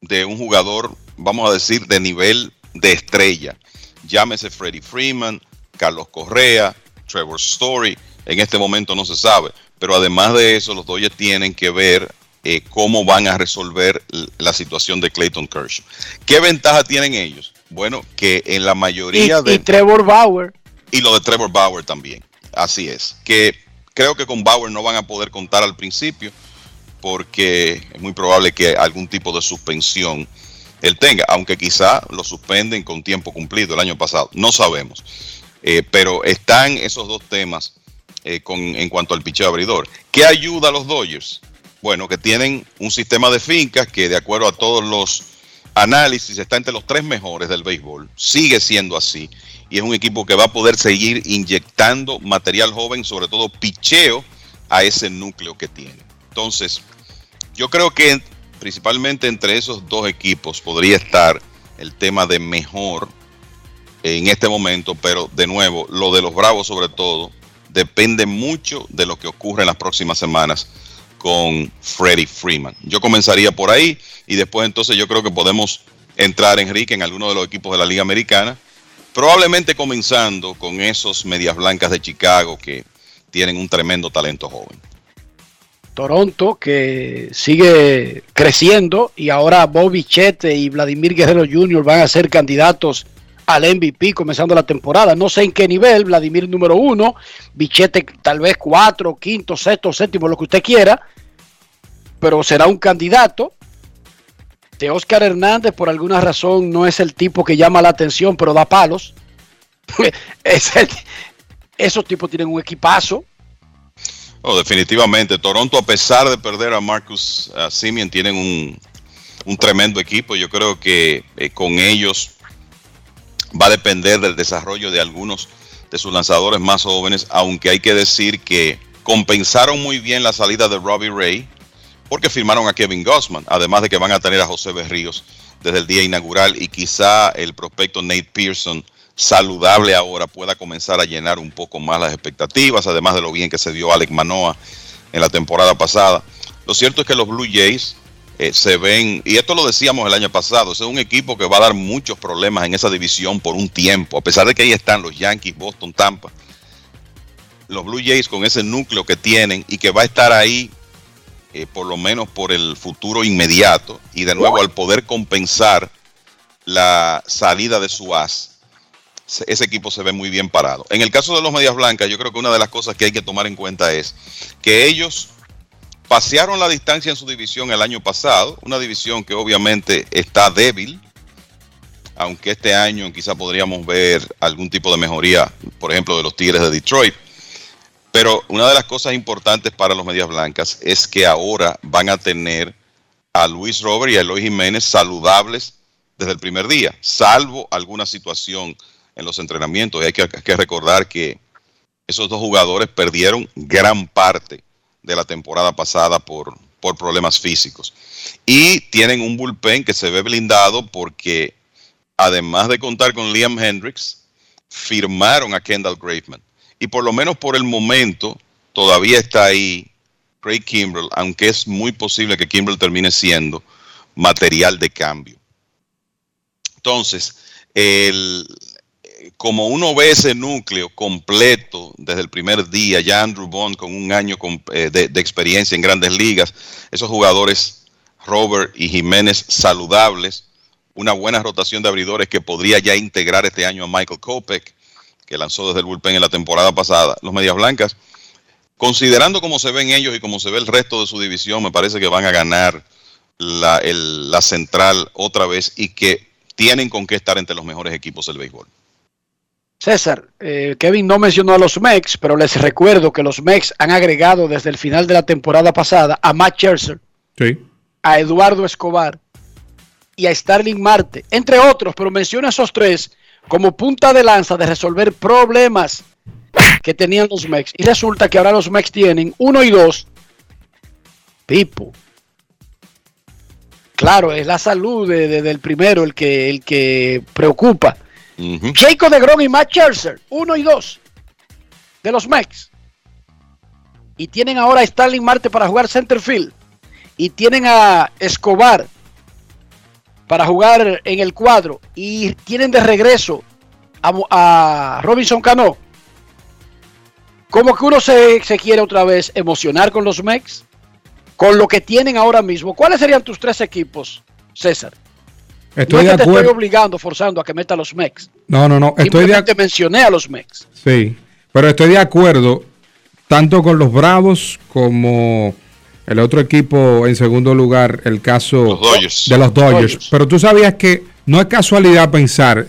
de un jugador, vamos a decir, de nivel de estrella llámese Freddie Freeman, Carlos Correa, Trevor Story, en este momento no se sabe, pero además de eso los Dodgers tienen que ver eh, cómo van a resolver la situación de Clayton Kershaw. ¿Qué ventaja tienen ellos? Bueno, que en la mayoría de... Y Trevor Bauer. Y lo de Trevor Bauer también, así es, que creo que con Bauer no van a poder contar al principio porque es muy probable que algún tipo de suspensión él tenga, aunque quizá lo suspenden con tiempo cumplido el año pasado, no sabemos. Eh, pero están esos dos temas eh, con, en cuanto al picheo abridor. ¿Qué ayuda a los Dodgers? Bueno, que tienen un sistema de fincas que de acuerdo a todos los análisis está entre los tres mejores del béisbol. Sigue siendo así. Y es un equipo que va a poder seguir inyectando material joven, sobre todo picheo, a ese núcleo que tiene. Entonces, yo creo que principalmente entre esos dos equipos podría estar el tema de mejor en este momento, pero de nuevo, lo de los Bravos sobre todo, depende mucho de lo que ocurre en las próximas semanas con Freddie Freeman. Yo comenzaría por ahí y después entonces yo creo que podemos entrar, Enrique, en alguno de los equipos de la Liga Americana, probablemente comenzando con esos Medias Blancas de Chicago que tienen un tremendo talento joven. Toronto, que sigue creciendo y ahora Bobby Chete y Vladimir Guerrero Jr. van a ser candidatos al MVP comenzando la temporada. No sé en qué nivel, Vladimir número uno, Bichete tal vez cuatro, quinto, sexto, séptimo, lo que usted quiera, pero será un candidato. De Oscar Hernández, por alguna razón, no es el tipo que llama la atención, pero da palos. esos tipos tienen un equipazo definitivamente. Toronto, a pesar de perder a Marcus uh, Simeon, tienen un, tremendo equipo. Yo creo que eh, con ellos va a depender del desarrollo de algunos de sus lanzadores más jóvenes, aunque hay que decir que compensaron muy bien la salida de Robbie Ray porque firmaron a Kevin Gossman, además de que van a tener a José Berríos desde el día inaugural y quizá el prospecto Nate Pearson saludable ahora pueda comenzar a llenar un poco más las expectativas, además de lo bien que se dio Alex Manoa en la temporada pasada. Lo cierto es que los Blue Jays eh, se ven, y esto lo decíamos el año pasado, es un equipo que va a dar muchos problemas en esa división por un tiempo, a pesar de que ahí están los Yankees, Boston, Tampa. los Blue Jays con ese núcleo que tienen y que va a estar ahí eh, por lo menos por el futuro inmediato y de nuevo al poder compensar la salida de su as, ese equipo se ve muy bien parado. En el caso de los Medias Blancas, yo creo que una de las cosas que hay que tomar en cuenta es que ellos pasearon la distancia en su división el año pasado, una división que obviamente está débil, aunque este año quizá podríamos ver algún tipo de mejoría, por ejemplo, de los Tigres de Detroit. Pero una de las cosas importantes para los Medias Blancas es que ahora van a tener a Luis Robert y a Eloy Jiménez saludables desde el primer día, salvo alguna situación en los entrenamientos. Y hay que, hay que recordar que esos dos jugadores perdieron gran parte de la temporada pasada por, por problemas físicos. Y tienen un bullpen que se ve blindado porque además de contar con Liam Hendricks, firmaron a Kendall Graveman. Y por lo menos por el momento todavía está ahí Craig Kimbrell, aunque es muy posible que Kimbrell termine siendo material de cambio. Entonces, el, como uno ve ese núcleo completo desde el primer día, ya Andrew Bond con un año eh, de, experiencia en grandes ligas, esos jugadores Robert y Jiménez saludables, una buena rotación de abridores que podría ya integrar este año a Michael Kopech, que lanzó desde el bullpen en la temporada pasada, los Medias Blancas, considerando cómo se ven ellos y cómo se ve el resto de su división, me parece que van a ganar la, el, la central otra vez y que tienen con qué estar entre los mejores equipos del béisbol. César, eh, Kevin no mencionó a los Mex, pero les recuerdo que los Mex han agregado desde el final de la temporada pasada a Matt Scherzer, sí. a Eduardo Escobar y a Starling Marte, entre otros, pero menciona a esos tres como punta de lanza de resolver problemas que tenían los Mex. Y resulta que ahora los Mex tienen uno y dos. Pipo. Claro, es la salud de, de, del primero el que, el que preocupa. Uh -huh. Jacob y Matt Scherzer, uno y dos de los Mex. Y tienen ahora a Starling Marte para jugar center field. Y tienen a Escobar para jugar en el cuadro y tienen de regreso a, Robinson Cano. Como que uno se, se, quiere otra vez emocionar con los Mex, con lo que tienen ahora mismo. ¿Cuáles serían tus tres equipos, César? Estoy no de te acuerdo. estoy obligando, forzando a que meta los Mex. No, no, no. Estoy de te mencioné a los Mex. Sí, pero estoy de acuerdo tanto con los Bravos como el otro equipo en segundo lugar, el caso los de los Dodgers. Dodgers. Pero tú sabías que no es casualidad pensar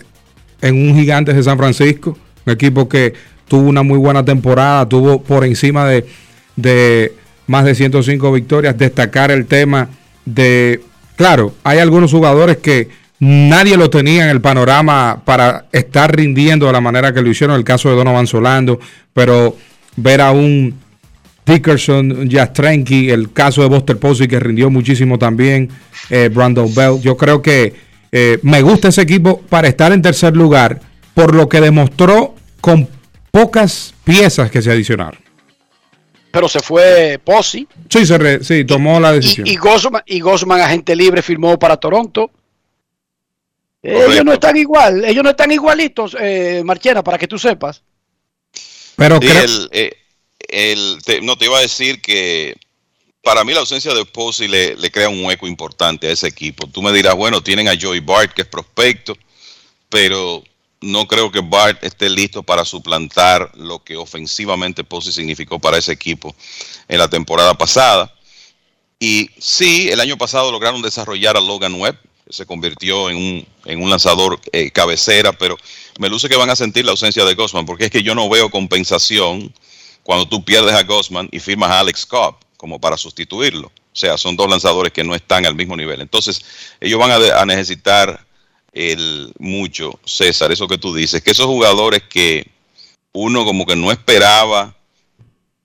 en un Gigantes de San Francisco, un equipo que tuvo una muy buena temporada, tuvo por encima de, de más de 105 victorias, destacar el tema de, claro, hay algunos jugadores que nadie lo tenía en el panorama para estar rindiendo de la manera que lo hicieron, el caso de Donovan Solando, pero ver a un Dickerson, Jastrenki, el caso de Buster Posey que rindió muchísimo también, eh, Brandon Bell. Yo creo que eh, me gusta ese equipo para estar en tercer lugar por lo que demostró con pocas piezas que se adicionaron. Pero se fue Posey. Sí, se re, sí, tomó la decisión. Y, y, Gosman, y Gosman, agente libre, firmó para Toronto. Correcto. Ellos no están igual, ellos no están igualitos, eh, Marchena, para que tú sepas. Pero sí, creo... el, eh, el, te, no te iba a decir que para mí la ausencia de Posey le, le, crea un hueco importante a ese equipo. Tú me dirás, bueno, tienen a Joey Bart, que es prospecto, pero no creo que Bart esté listo para suplantar lo que ofensivamente Posey significó para ese equipo en la temporada pasada. Y sí, el año pasado lograron desarrollar a Logan Webb, que se convirtió en un, en un lanzador eh, cabecera, pero me luce que van a sentir la ausencia de Gosman, porque es que yo no veo compensación cuando tú pierdes a Gosman y firmas a Alex Cobb como para sustituirlo. O sea, son dos lanzadores que no están al mismo nivel. Entonces, ellos van a, a necesitar el mucho, César, eso que tú dices, que esos jugadores que uno como que no esperaba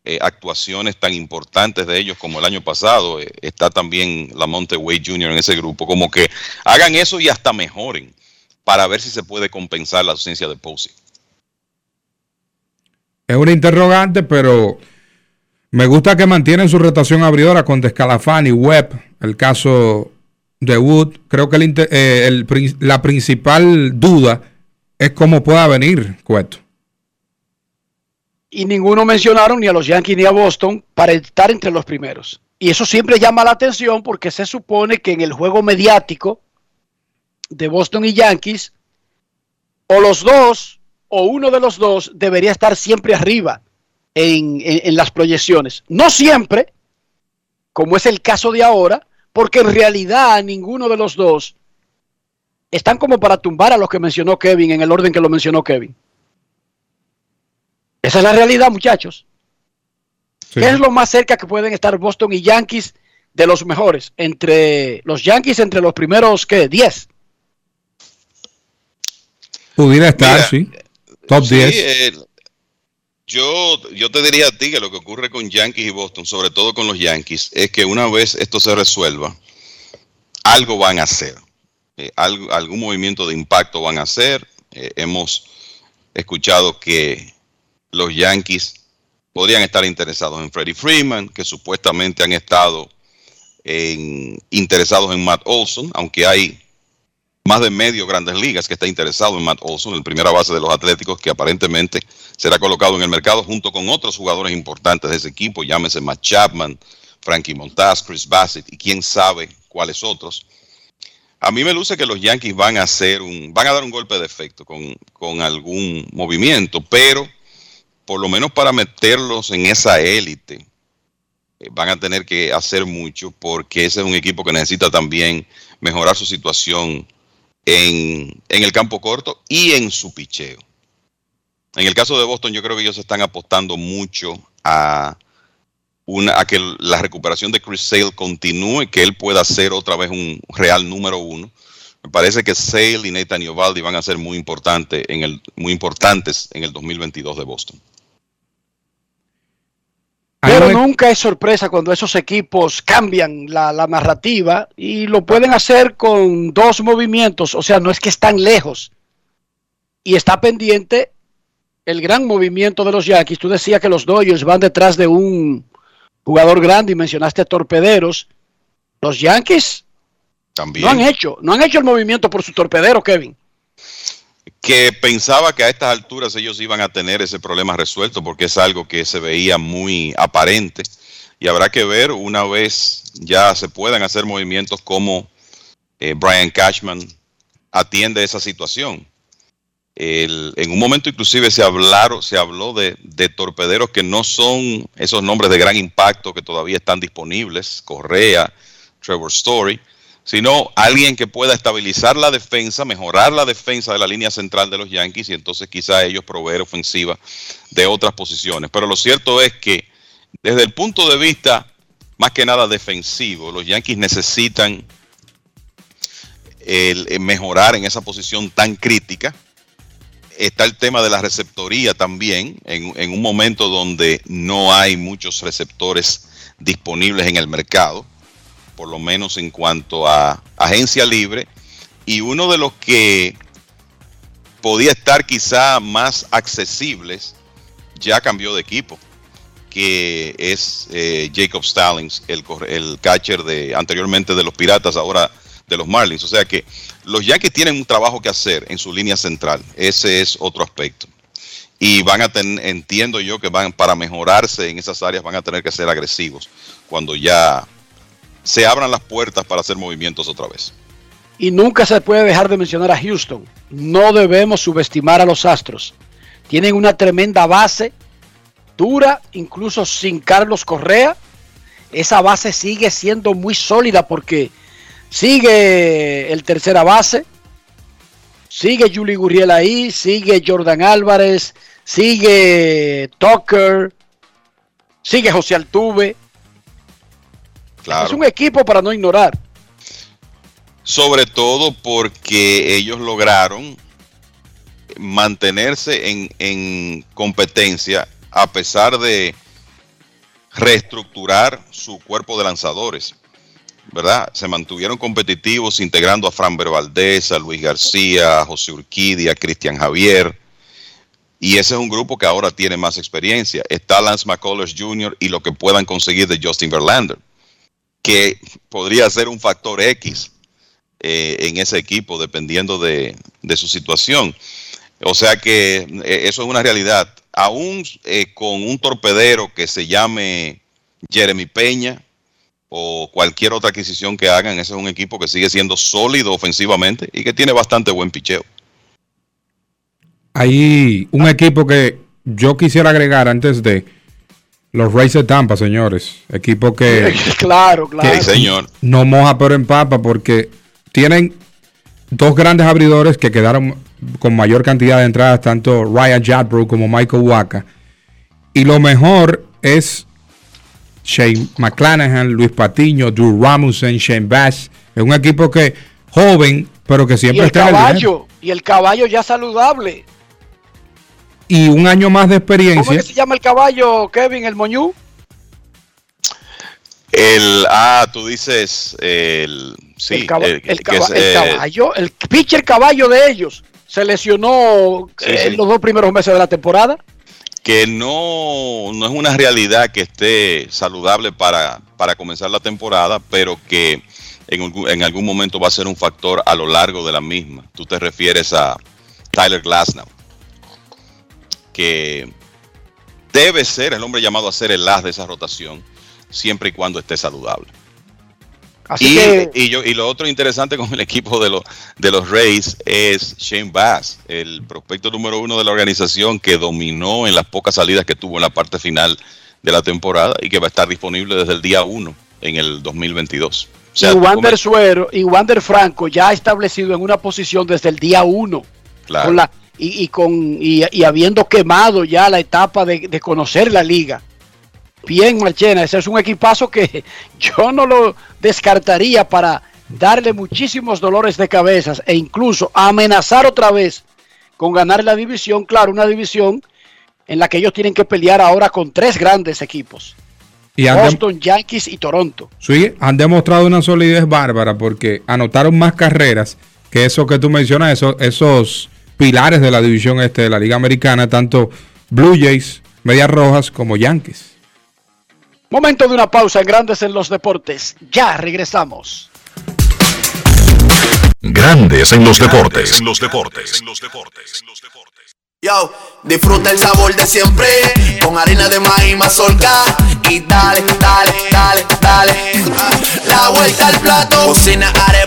eh, actuaciones tan importantes de ellos como el año pasado, eh, está también la Wade Jr. en ese grupo, como que hagan eso y hasta mejoren para ver si se puede compensar la ausencia de Posey. Es una interrogante, pero me gusta que mantienen su rotación abridora con Descalafani, Webb, el caso de Wood. Creo que el, eh, la principal duda es cómo pueda venir Cueto. Y ninguno mencionaron ni a los Yankees ni a Boston para estar entre los primeros. Y eso siempre llama la atención porque se supone que en el juego mediático de Boston y Yankees, o los dos, o uno de los dos, debería estar siempre arriba en las proyecciones. No siempre, como es el caso de ahora, porque en realidad ninguno de los dos están como para tumbar a los que mencionó Kevin en el orden que lo mencionó Kevin. Esa es la realidad, muchachos. Sí. ¿Qué es lo más cerca que pueden estar Boston y Yankees de los mejores? Entre los Yankees, entre los primeros, ¿qué? 10. Pudiera estar, Mira, sí. Top sí, 10. Eh, yo, te diría a ti que lo que ocurre con Yankees y Boston, sobre todo con los Yankees, es que una vez esto se resuelva, algo van a hacer. Eh, algún movimiento de impacto van a hacer. Eh, hemos escuchado que los Yankees podrían estar interesados en Freddie Freeman, que supuestamente han estado en, interesados en Matt Olson, aunque hay más de medio grandes ligas que está interesado en Matt Olson, el primera base de los Atléticos, que aparentemente será colocado en el mercado junto con otros jugadores importantes de ese equipo, llámese Matt Chapman, Frankie Montaz, Chris Bassett y quién sabe cuáles otros. A mí me luce que los Yankees van a hacer un, van a dar un golpe de efecto con, con algún movimiento, pero por lo menos para meterlos en esa élite, eh, van a tener que hacer mucho porque ese es un equipo que necesita también mejorar su situación en, en, el campo corto y en su picheo. En el caso de Boston, yo creo que ellos están apostando mucho a, una, a que la recuperación de Chris Sale continúe, que él pueda ser otra vez un real número uno. Me parece que Sale y Nathan Iovaldi van a ser muy, importante en el, muy importantes en el 2022 de Boston. Pero nunca es sorpresa cuando esos equipos cambian la, la, narrativa y lo pueden hacer con dos movimientos. O sea, no es que están lejos. Y está pendiente el gran movimiento de los Yankees. Tú decías que los Dodgers van detrás de un jugador grande y mencionaste torpederos. Los Yankees También. no han hecho, no han hecho el movimiento por su torpedero, Kevin que pensaba que a estas alturas ellos iban a tener ese problema resuelto porque es algo que se veía muy aparente y habrá que ver una vez ya se puedan hacer movimientos como eh, Brian Cashman atiende esa situación. En un momento inclusive se hablaron, se habló de, torpederos que no son esos nombres de gran impacto que todavía están disponibles, Correa, Trevor Story, sino alguien que pueda estabilizar la defensa, mejorar la defensa de la línea central de los Yankees y entonces quizá ellos proveer ofensiva de otras posiciones. Pero lo cierto es que desde el punto de vista más que nada defensivo, los Yankees necesitan el, mejorar en esa posición tan crítica. Está el tema de la receptoría también, en un momento donde no hay muchos receptores disponibles en el mercado por lo menos en cuanto a agencia libre, y uno de los que podía estar quizá más accesibles ya cambió de equipo, que es eh, Jacob Stallings, el, catcher de anteriormente de los Piratas, ahora de los Marlins. O sea que los Yankees tienen un trabajo que hacer en su línea central. Ese es otro aspecto. Y van a tener, entiendo yo que van para mejorarse en esas áreas van a tener que ser agresivos cuando ya se abran las puertas para hacer movimientos otra vez. Y nunca se puede dejar de mencionar a Houston. No debemos subestimar a los Astros. Tienen una tremenda base, dura, incluso sin Carlos Correa. Esa base sigue siendo muy sólida porque sigue el tercera base, sigue Julie Gurriel ahí, sigue Jordan Álvarez, sigue Tucker, sigue José Altuve. Claro. Es un equipo para no ignorar. Sobre todo porque ellos lograron mantenerse en, en, competencia a pesar de reestructurar su cuerpo de lanzadores. ¿Verdad? Se mantuvieron competitivos integrando a Fran Valdez, a Luis García, a José Urquidia, a Cristian Javier. Y ese es un grupo que ahora tiene más experiencia. Está Lance McCullers Jr. y lo que puedan conseguir de Justin Verlander que podría ser un factor X eh, en ese equipo, dependiendo de, su situación. O sea que eh, eso es una realidad. aún eh, con un torpedero que se llame Jeremy Peña o cualquier otra adquisición que hagan, ese es un equipo que sigue siendo sólido ofensivamente y que tiene bastante buen picheo. Hay un equipo que yo quisiera agregar antes de los Rays de Tampa, señores. Equipo que. claro, claro. que señor. No moja, pero empapa, porque tienen dos grandes abridores que quedaron con mayor cantidad de entradas, tanto Ryan Jadbrook como Michael Waka. Y lo mejor es Shane McClanahan, Luis Patiño, Drew Ramusen, Shane Bass. Es un equipo que joven, pero que siempre y el está en el caballo, y el caballo ya saludable. Y un año más de ¿Cómo es experiencia. que se llama el caballo, Kevin, el moñú? El, ah, tú dices, el, sí, el, caba- el- el que caba- es, el eh, caballo, el pitcher caballo de ellos se lesionó Sí, eh, sí. en los dos primeros meses de la temporada. que no, no es una realidad que esté saludable para, para comenzar la temporada, pero que en, algún- en algún momento va a ser un factor a lo largo de la misma. Tú te refieres a Tyler Glasnow, que debe ser el hombre llamado a ser el as de esa rotación, siempre y cuando esté saludable. Así y, que y yo, y lo otro interesante con el equipo de, los de los Rays es Shane Bass, el prospecto número uno de la organización que dominó en las pocas salidas que tuvo en la parte final de la temporada y que va a estar disponible desde el día uno en el 2022. O sea, y Wander Suero y Wander Franco ya establecido en una posición desde el día uno. Claro. Con la, y, y con, y, y habiendo quemado ya la etapa de, de conocer la liga. Bien, Marchena, ese es un equipazo que yo no lo descartaría para darle muchísimos dolores de cabezas e incluso amenazar otra vez con ganar la división. Claro, una división en la que ellos tienen que pelear ahora con tres grandes equipos. Y Boston, Yankees y Toronto. sí, han demostrado una solidez bárbara porque anotaron más carreras que eso que tú mencionas, esos, esos pilares de la división este de la Liga Americana, tanto Blue Jays, Medias Rojas como Yankees. Momento de una pausa en Grandes en los Deportes. Ya regresamos. Grandes en los deportes. los deportes. Yo, disfruta el sabor de siempre con harina de maíz mazorca y dale, dale, dale, dale. Ah, La vuelta al plato, cocina arepa,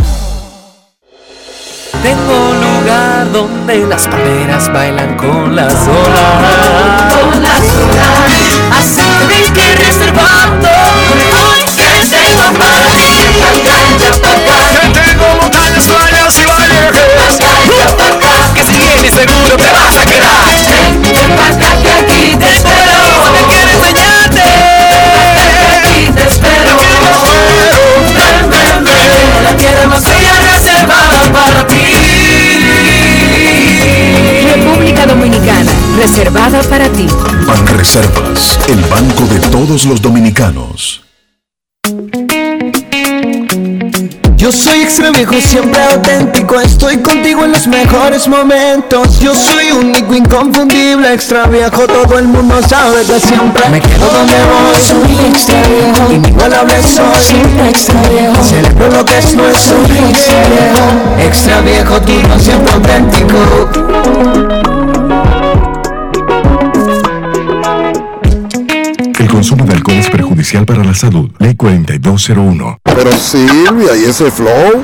Tengo lugar donde las palmeras bailan con las olas. Con las olas. Así tenéis que reservando. Hoy que tengo para ti. Que tengo montañas, playas y valles. Que si vienes seguro te vas a quedar. Ven pa' acá reservada para ti. Banreservas, el banco de todos los dominicanos. Yo soy extra viejo, siempre auténtico. Estoy contigo en los mejores momentos. Yo soy único, inconfundible, extra viejo. Todo el mundo sabe que siempre me quedo donde voy. Soy extra viejo, inigualable soy. Siempre extra viejo, celebro lo que es nuestro. Soy extra viejo, extra viejo, tú no siempre auténtico. Es perjudicial para la salud. Ley 4201. Pero Silvia, ¿y ese flow?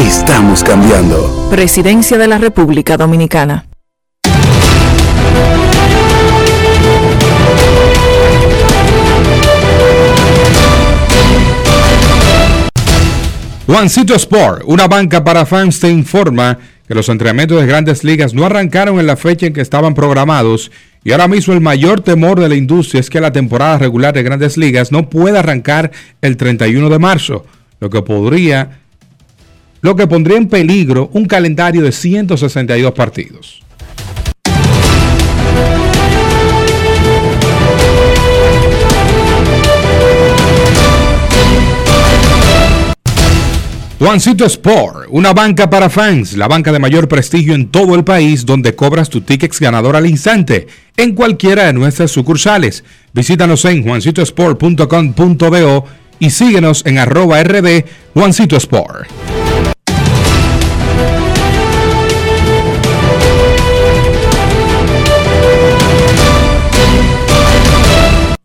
Estamos cambiando. Presidencia de la República Dominicana. Juancito Sport, una banca para fans, te informa que los entrenamientos de grandes ligas no arrancaron en la fecha en que estaban programados y ahora mismo el mayor temor de la industria es que la temporada regular de grandes ligas no pueda arrancar el 31 de marzo, lo que podría, lo que pondría en peligro un calendario de 162 partidos. Juancito Sport, una banca para fans, la banca de mayor prestigio en todo el país donde cobras tu tickets ganador al instante en cualquiera de nuestras sucursales. Visítanos en juancitosport.com.do y síguenos en arroba rd Juancito Sport.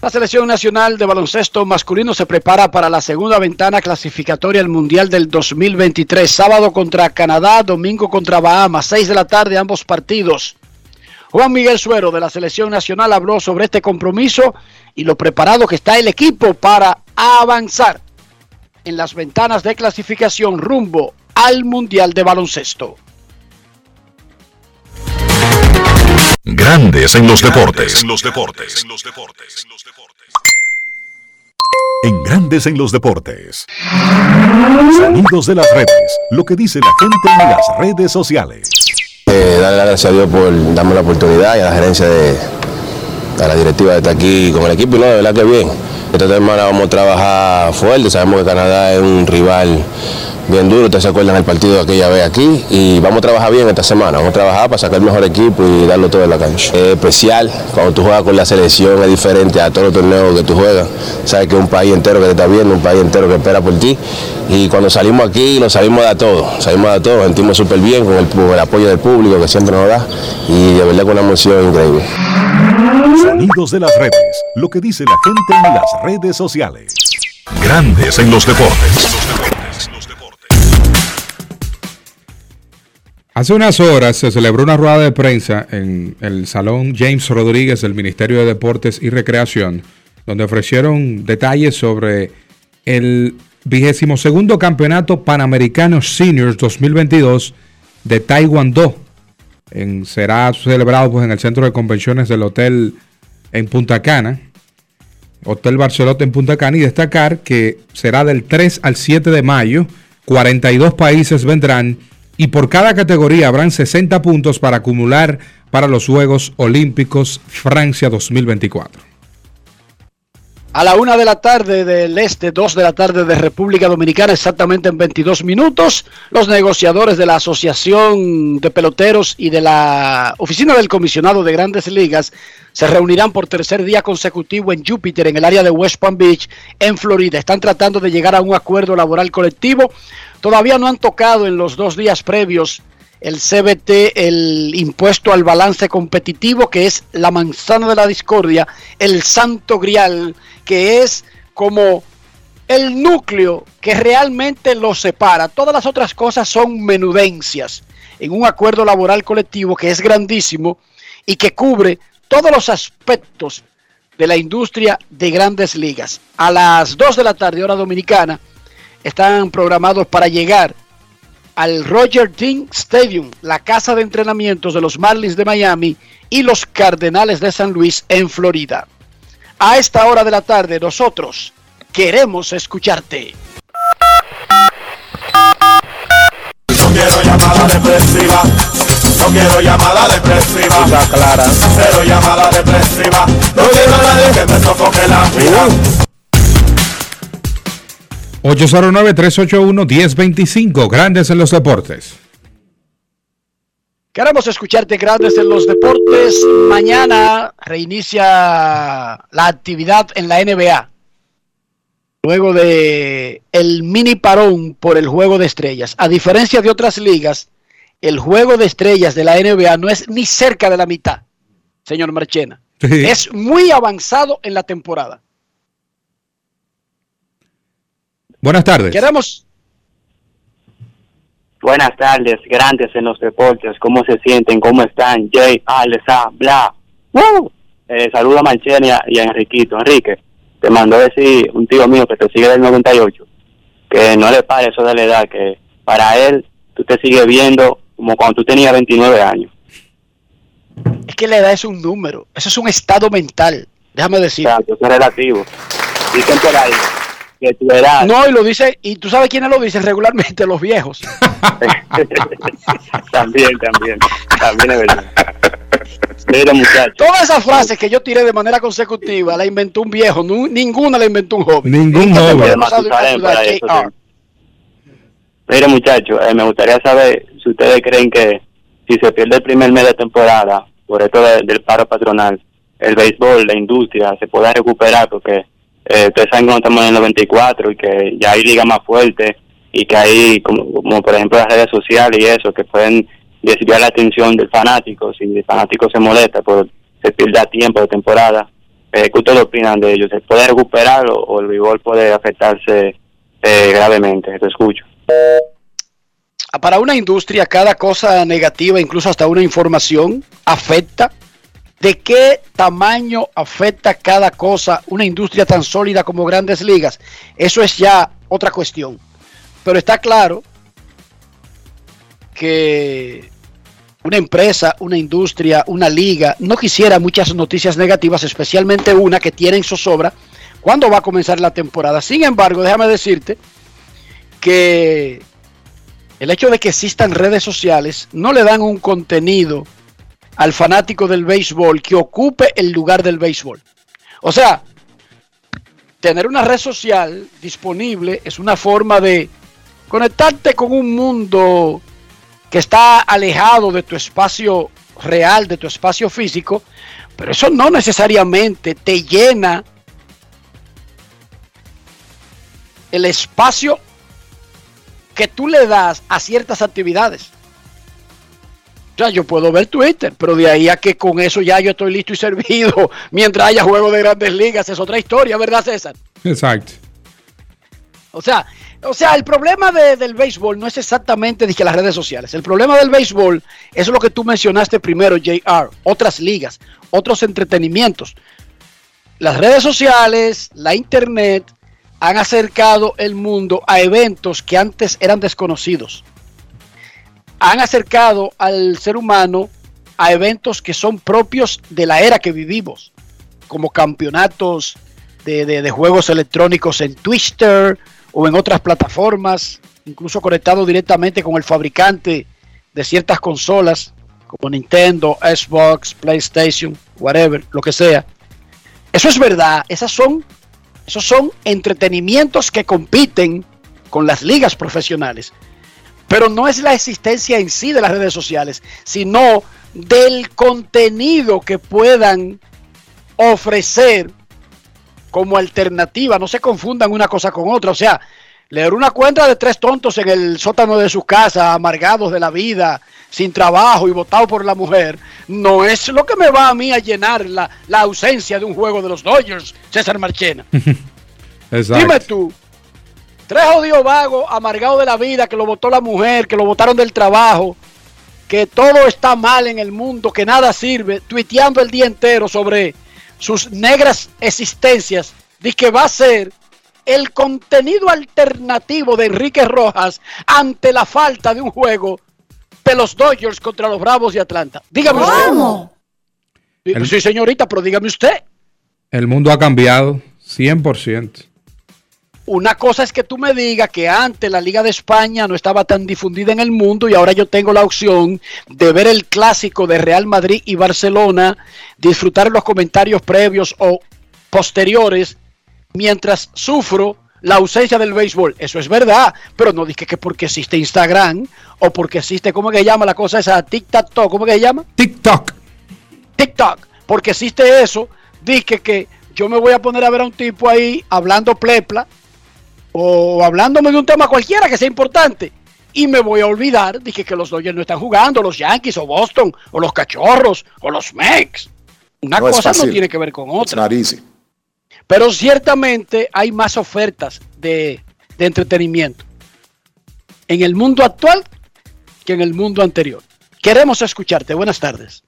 La selección nacional de baloncesto masculino se prepara para la segunda ventana clasificatoria al Mundial del 2023. Sábado contra Canadá, domingo contra Bahamas, 6 de la tarde ambos partidos. Juan Miguel Suero de la selección nacional habló sobre este compromiso y lo preparado que está el equipo para avanzar en las ventanas de clasificación rumbo al Mundial de Baloncesto. Grandes en los deportes. En los deportes. En Grandes en los deportes. Sonidos de las redes. Lo que dice la gente en las redes sociales. Eh, darle las gracias a Dios por darme la oportunidad y a la gerencia de a la directiva de estar aquí con el equipo y no, de verdad que bien. Esta semana vamos a trabajar fuerte, sabemos que Canadá es un rival bien duro, ustedes se acuerdan del partido de aquella vez aquí y vamos a trabajar bien esta semana, vamos a trabajar para sacar el mejor equipo y darlo todo en la cancha. Es especial, cuando tú juegas con la selección es diferente a todos los torneos que tú juegas, sabes que es un país entero que te está viendo, un país entero que espera por ti y cuando salimos aquí nos salimos a todo, salimos a todo, sentimos súper bien con el, con el apoyo del público que siempre nos da y de verdad con una emoción increíble. Sonidos de las redes. Lo que dice la gente en las redes sociales. Grandes en los deportes. Hace unas horas se celebró una rueda de prensa en el Salón James Rodríguez del Ministerio de Deportes y Recreación, donde ofrecieron detalles sobre el vigésimo segundo Campeonato Panamericano Seniors 2022 de Taekwondo. En, será celebrado pues, en el centro de convenciones del Hotel en Punta Cana, Hotel Barcelote en Punta Cana, y destacar que será del 3 al 7 de mayo, 42 países vendrán y por cada categoría habrán 60 puntos para acumular para los Juegos Olímpicos Francia 2024. A la una de la tarde del este, dos de la tarde de República Dominicana, exactamente en 22 minutos, los negociadores de la Asociación de Peloteros y de la Oficina del Comisionado de Grandes Ligas se reunirán por tercer día consecutivo en Júpiter, en el área de West Palm Beach, en Florida. Están tratando de llegar a un acuerdo laboral colectivo. Todavía no han tocado en los dos días previos el CBT, el impuesto al balance competitivo, que es la manzana de la discordia, el santo grial, que es como el núcleo que realmente los separa. Todas las otras cosas son menudencias en un acuerdo laboral colectivo que es grandísimo y que cubre todos los aspectos de la industria de grandes ligas. A las 2 de la tarde, hora dominicana, están programados para llegar al Roger Dean Stadium, la casa de entrenamientos de los Marlins de Miami y los Cardenales de San Luis en Florida. A esta hora de la tarde nosotros queremos escucharte. No quiero llamada depresiva. No quiero llamada depresiva. Está clara. Cero llamada depresiva. No quiero a nadie que me sofoque la vida. 809-381-1025, Grandes en los Deportes. Queremos escucharte grandes en los deportes. Mañana reinicia la actividad en la NBA. Luego de el mini parón por el juego de estrellas. A diferencia de otras ligas, el juego de estrellas de la NBA no es ni cerca de la mitad. señor Marchena. Sí. Es muy avanzado en la temporada. Buenas tardes. Queremos, Buenas tardes, grandes en los deportes. ¿Cómo se sienten? ¿Cómo están? Jay, Alesa, bla. ¡Woo! Eh, saludo a Marchena y a, Enriquito. Enrique, te mandó decir un tío mío que te sigue del 98, que no le pare eso de la edad, que para él tú te sigues viendo como cuando tú tenías 29 años. es que la edad es un número, eso es un estado mental, déjame decir. Exacto, eso es relativo. Dicen por ahí que tu edad... No, y lo dice, y tú sabes quiénes lo dicen regularmente, los viejos. también, también, también es verdad. Mira, muchachos. Todas esas frases que yo tiré de manera consecutiva la inventó un viejo, ninguna la inventó un joven. Ningún joven. Mire, muchachos, eh, me gustaría saber si ustedes creen que si se pierde el primer mes de temporada por esto de- del paro patronal, el béisbol, la industria, se pueda recuperar porque eh, ustedes saben que estamos en el 94 y que ya hay ligas más fuertes y que hay, como, por ejemplo las redes sociales y eso, que pueden desviar la atención del fanático, si el fanático se molesta por se pierda tiempo de temporada. Eh, ¿Qué ustedes opinan de ello? ¿Se puede recuperar o, o el béisbol puede afectarse eh, gravemente? Te escucho. Para una industria, cada cosa negativa, incluso hasta una información, afecta. ¿De qué tamaño afecta cada cosa una industria tan sólida como grandes ligas? Eso es ya otra cuestión. Pero está claro que una empresa, una industria, una liga no quisiera muchas noticias negativas, especialmente una que tiene en zozobra cuándo va a comenzar la temporada. Sin embargo, déjame decirte que el hecho de que existan redes sociales no le dan un contenido al fanático del béisbol que ocupe el lugar del béisbol. O sea, tener una red social disponible es una forma de conectarte con un mundo que está alejado de tu espacio real, de tu espacio físico, pero eso no necesariamente te llena el espacio que tú le das a ciertas actividades. O sea, yo puedo ver Twitter, pero de ahí a que con eso ya yo estoy listo y servido mientras haya juegos de grandes ligas, es otra historia, ¿verdad, César? Exacto. O sea, o sea, el problema de- del béisbol no es exactamente dije, las redes sociales. El problema del béisbol es lo que tú mencionaste primero, JR. Otras ligas, otros entretenimientos. Las redes sociales, la internet han acercado el mundo a eventos que antes eran desconocidos. Han acercado al ser humano a eventos que son propios de la era que vivimos, como campeonatos de, juegos electrónicos en Twitter o en otras plataformas, incluso conectado directamente con el fabricante de ciertas consolas, como Nintendo, Xbox, PlayStation, whatever, lo que sea. Eso es verdad, esas son, esos son entretenimientos que compiten con las ligas profesionales. Pero no es la existencia en sí de las redes sociales, sino del contenido que puedan ofrecer como alternativa. No se confundan una cosa con otra. O sea, leer una cuenta de tres tontos en el sótano de sus casas, amargados de la vida, sin trabajo y votados por la mujer, no es lo que me va a mí a llenar la, la ausencia de un juego de los Dodgers, César Marchena. Exacto. Dime tú, tres jodidos vagos, amargados de la vida, que lo votó la mujer, que lo votaron del trabajo, que todo está mal en el mundo, que nada sirve, tuiteando el día entero sobre sus negras existencias, de que va a ser el contenido alternativo de Enrique Rojas ante la falta de un juego de los Dodgers contra los Bravos de Atlanta. Dígame ¿Cómo? usted. Sí, señorita, pero dígame usted. El mundo ha cambiado 100%. Una cosa es que tú me digas que antes la Liga de España no estaba tan difundida en el mundo y ahora yo tengo la opción de ver el clásico de Real Madrid y Barcelona, disfrutar los comentarios previos o posteriores mientras sufro la ausencia del béisbol. Eso es verdad, pero no dije que porque existe Instagram o porque existe, ¿cómo que se llama la cosa esa? TikTok, ¿cómo que se llama? TikTok. TikTok, porque existe eso, dije que yo me voy a poner a ver a un tipo ahí hablando plepla o hablándome de un tema cualquiera que sea importante y me voy a olvidar, dije que los Dodgers no están jugando, los Yankees o Boston o los Cachorros o los Mex. Una No cosa no tiene que ver con otra. Pero ciertamente hay más ofertas de, de entretenimiento en el mundo actual que en el mundo anterior. Queremos escucharte. Buenas tardes.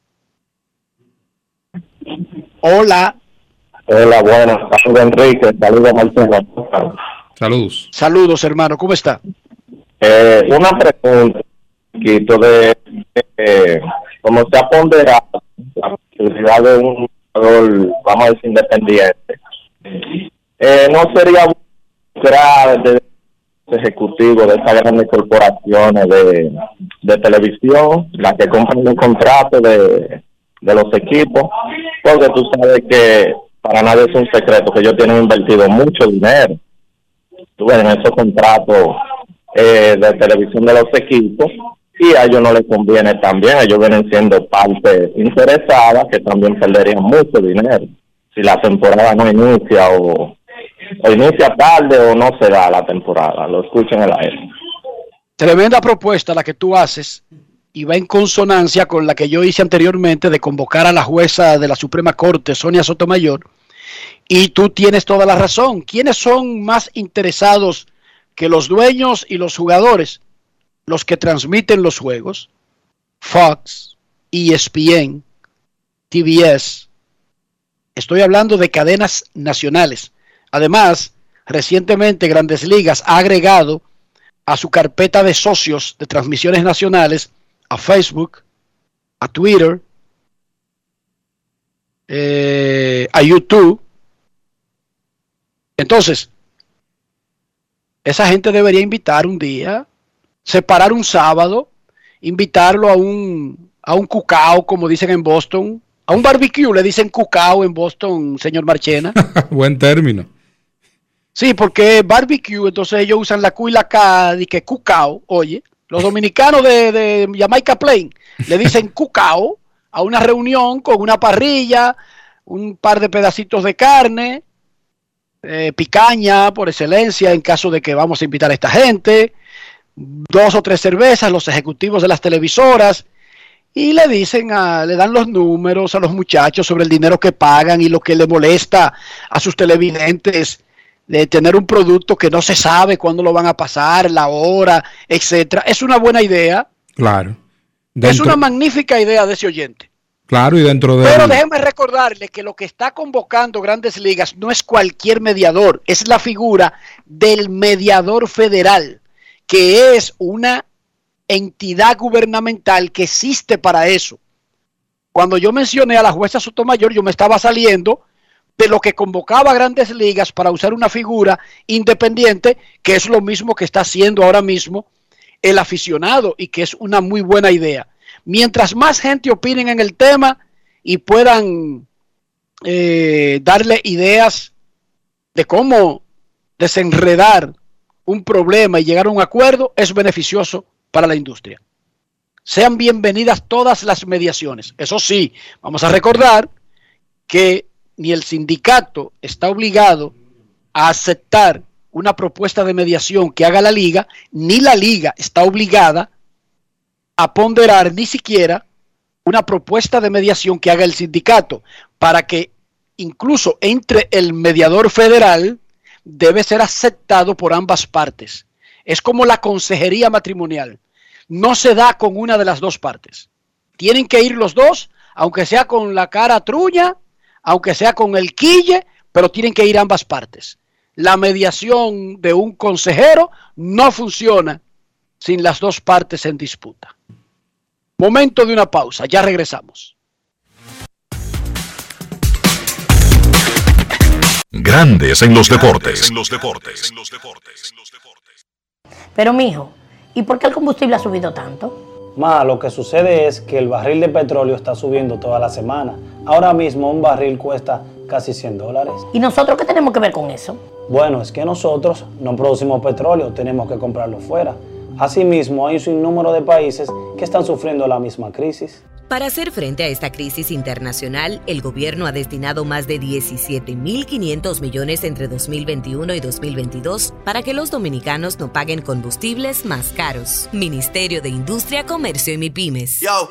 Hola. Hola, buenas. Saludos Enrique, saludos Marcelo. Saludos. Saludos, hermano. ¿Cómo está? Eh, una pregunta, Quito, de eh, cómo se ha ponderado la posibilidad de un jugador, vamos a decir, independiente. Eh, ¿No sería bueno esperar de ejecutivo de esas grandes corporaciones de, de televisión, las que compran los contratos de, de los equipos? Porque tú sabes que para nadie es un secreto que ellos tienen invertido mucho dinero en esos contratos eh, de televisión de los equipos y a ellos no les conviene también, ellos vienen siendo parte interesada que también perderían mucho dinero si la temporada no inicia o, inicia tarde o no se da la temporada, lo escuchen en el aire. Tremenda propuesta la que tú haces y va en consonancia con la que yo hice anteriormente de convocar a la jueza de la Suprema Corte, Sonia Sotomayor. Y tú tienes toda la razón. ¿Quiénes son más interesados que los dueños y los jugadores? Los que transmiten los juegos. Fox, ESPN, TBS. Estoy hablando de cadenas nacionales. Además, recientemente Grandes Ligas ha agregado a su carpeta de socios de transmisiones nacionales a Facebook, a Twitter, eh, a YouTube. Entonces, esa gente debería invitar un día, separar un sábado, invitarlo a un, a un cucao, como dicen en Boston, a un barbecue, le dicen cucao en Boston, señor Marchena. Buen término. Sí, porque barbecue, entonces ellos usan la Q y la K, y que cucao, oye, los dominicanos de, de Jamaica Plain le dicen cucao a una reunión con una parrilla, un par de pedacitos de carne, eh, picaña por excelencia en caso de que vamos a invitar a esta gente, dos o tres cervezas, los ejecutivos de las televisoras, y le dicen, a, le dan los números a los muchachos sobre el dinero que pagan y lo que le molesta a sus televidentes de tener un producto que no se sabe cuándo lo van a pasar, la hora, etcétera. Es una buena idea, Claro. Es una magnífica idea de ese oyente. Claro, y dentro de. Pero déjeme recordarle que lo que está convocando Grandes Ligas no es cualquier mediador, es la figura del mediador federal, que es una entidad gubernamental que existe para eso. Cuando yo mencioné a la jueza Sotomayor, yo me estaba saliendo de lo que convocaba a Grandes Ligas para usar una figura independiente, que es lo mismo que está haciendo ahora mismo el aficionado y que es una muy buena idea. Mientras más gente opinen en el tema y puedan eh, darle ideas de cómo desenredar un problema y llegar a un acuerdo, es beneficioso para la industria. Sean bienvenidas todas las mediaciones. Eso sí, vamos a recordar que ni el sindicato está obligado a aceptar una propuesta de mediación que haga la liga, ni la liga está obligada a ponderar ni siquiera una propuesta de mediación que haga el sindicato, para que incluso entre el mediador federal debe ser aceptado por ambas partes. Es como la consejería matrimonial. No se da con una de las dos partes. Tienen que ir los dos, aunque sea con la cara truña, aunque sea con el quille, pero tienen que ir ambas partes. La mediación de un consejero no funciona sin las dos partes en disputa. Momento de una pausa, ya regresamos. Grandes en los deportes. Pero mijo, ¿y por qué el combustible ha subido tanto? Ma, lo que sucede es que el barril de petróleo está subiendo toda la semana. Ahora mismo un barril cuesta casi 100 dólares. ¿Y nosotros qué tenemos que ver con eso? Bueno, es que nosotros no producimos petróleo, tenemos que comprarlo fuera. Asimismo, hay un sinnúmero de países que están sufriendo la misma crisis. Para hacer frente a esta crisis internacional, el gobierno ha destinado más de 17.500 millones entre 2021 y 2022 para que los dominicanos no paguen combustibles más caros. Ministerio de Industria, Comercio y MIPIMES. Yo,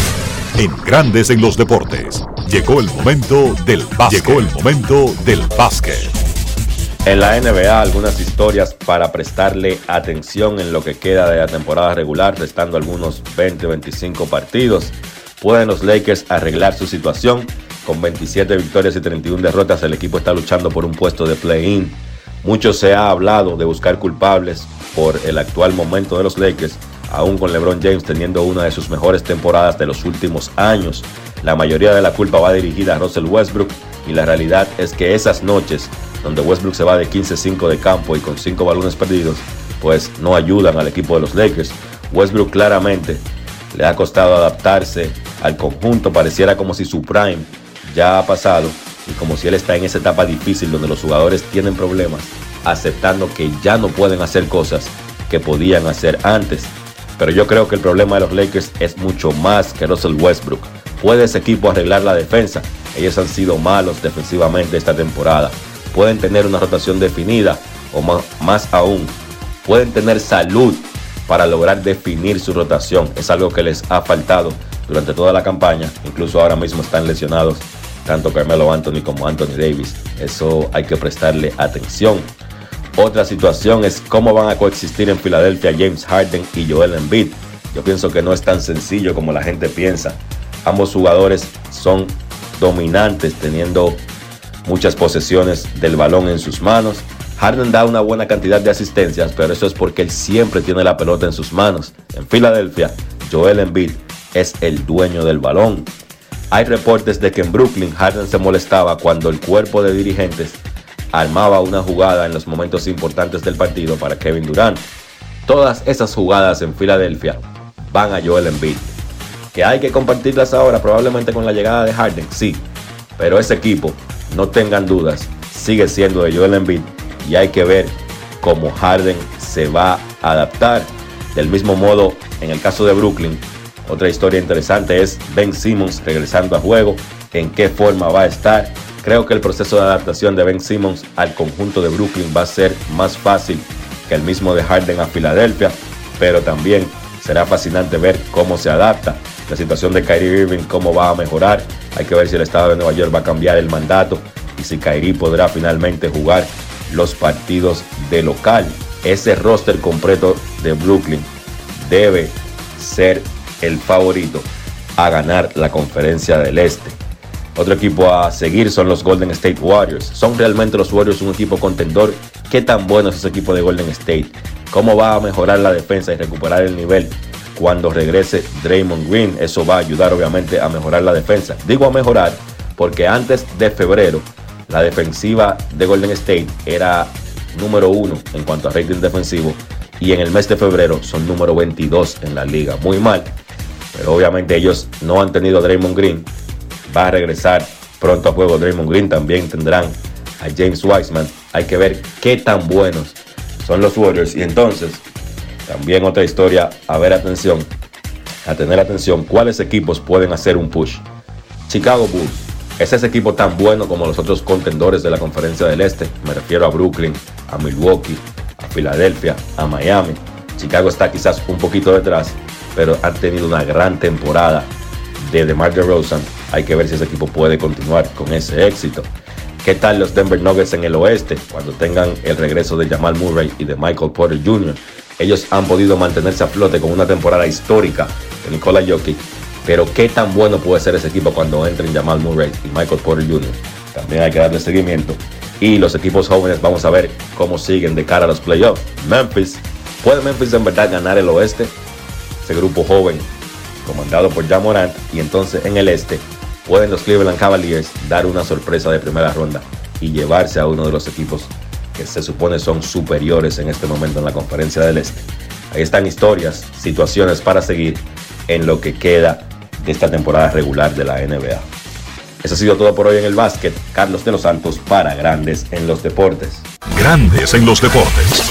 En Grandes en los Deportes. Llegó el momento del básquet. Llegó el momento del básquet. En la NBA, algunas historias para prestarle atención en lo que queda de la temporada regular, restando algunos 20 o 25 partidos. ¿Pueden los Lakers arreglar su situación? Con 27 victorias y 31 derrotas, el equipo está luchando por un puesto de play-in. Mucho se ha hablado de buscar culpables por el actual momento de los Lakers, aún con LeBron James teniendo una de sus mejores temporadas de los últimos años. La mayoría de la culpa va dirigida a Russell Westbrook y la realidad es que esas noches donde Westbrook se va de 15-5 de campo y con 5 balones perdidos, pues no ayudan al equipo de los Lakers. Westbrook claramente le ha costado adaptarse al conjunto, pareciera como si su prime ya ha pasado y como si él está en esa etapa difícil donde los jugadores tienen problemas, aceptando que ya no pueden hacer cosas que podían hacer antes. Pero yo creo que el problema de los Lakers es mucho más que Russell Westbrook. ¿Puede ese equipo arreglar la defensa? Ellos han sido malos defensivamente esta temporada. Pueden tener una rotación definida o más, más aún, pueden tener salud para lograr definir su rotación. Es algo que les ha faltado durante toda la campaña. Incluso ahora mismo están lesionados tanto Carmelo Anthony como Anthony Davis. Eso hay que prestarle atención. Otra situación es cómo van a coexistir en Filadelfia James Harden y Joel Embiid. Yo pienso que no es tan sencillo como la gente piensa. Ambos jugadores son dominantes teniendo muchas posesiones del balón en sus manos. Harden da una buena cantidad de asistencias, pero eso es porque él siempre tiene la pelota en sus manos. En Filadelfia, Joel Embiid es el dueño del balón. Hay reportes de que en Brooklyn Harden se molestaba cuando el cuerpo de dirigentes armaba una jugada en los momentos importantes del partido para Kevin Durant. Todas esas jugadas en Filadelfia van a Joel Embiid. Que hay que compartirlas ahora, probablemente con la llegada de Harden, sí. Pero ese equipo, no tengan dudas, sigue siendo de Joel Embiid y hay que ver cómo Harden se va a adaptar. Del mismo modo, en el caso de Brooklyn, otra historia interesante es Ben Simmons regresando a juego, en qué forma va a estar. Creo que el proceso de adaptación de Ben Simmons al conjunto de Brooklyn va a ser más fácil que el mismo de Harden a Filadelfia, pero también será fascinante ver cómo se adapta. La situación de Kyrie Irving, cómo va a mejorar. Hay que ver si el estado de Nueva York va a cambiar el mandato y si Kyrie podrá finalmente jugar los partidos de local. Ese roster completo de Brooklyn debe ser el favorito a ganar la conferencia del Este. Otro equipo a seguir son los Golden State Warriors. ¿Son realmente los Warriors un equipo contendor? ¿Qué tan bueno es ese equipo de Golden State? ¿Cómo va a mejorar la defensa y recuperar el nivel cuando regrese Draymond Green? Eso va a ayudar obviamente a mejorar la defensa. Digo a mejorar porque antes de febrero la defensiva de Golden State era número uno en cuanto a rating defensivo y en el mes de febrero son número 22 en la liga. Muy mal, pero obviamente ellos no han tenido a Draymond Green. Va a regresar pronto a juego Draymond Green. También tendrán a James Wiseman. Hay que ver qué tan buenos son los Warriors. Y entonces, también otra historia, a ver atención, a tener atención, cuáles equipos pueden hacer un push. Chicago Bulls, ¿Es ese equipo tan bueno como los otros contendores de la conferencia del Este? Me refiero a Brooklyn, a Milwaukee, a Filadelfia, a Miami. Chicago está quizás un poquito detrás, pero han tenido una gran temporada de DeMar DeRozan. Hay que ver si ese equipo puede continuar con ese éxito. ¿Qué tal los Denver Nuggets en el oeste cuando tengan el regreso de Jamal Murray y de Michael Porter Jr.? Ellos han podido mantenerse a flote con una temporada histórica de Nikola Jokic, pero qué tan bueno puede ser ese equipo cuando entren Jamal Murray y Michael Porter Jr. También hay que darle seguimiento. Y los equipos jóvenes, vamos a ver cómo siguen de cara a los playoffs. Memphis, ¿puede Memphis en verdad ganar el oeste? Ese grupo joven, comandado por Jan Morant, y entonces en el este, pueden los Cleveland Cavaliers dar una sorpresa de primera ronda y llevarse a uno de los equipos que se supone son superiores en este momento en la conferencia del este. Ahí están historias, situaciones para seguir en lo que queda de esta temporada regular de la NBA. Eso ha sido todo por hoy en el básquet. Carlos de los Santos para Grandes en los Deportes. Grandes en los deportes.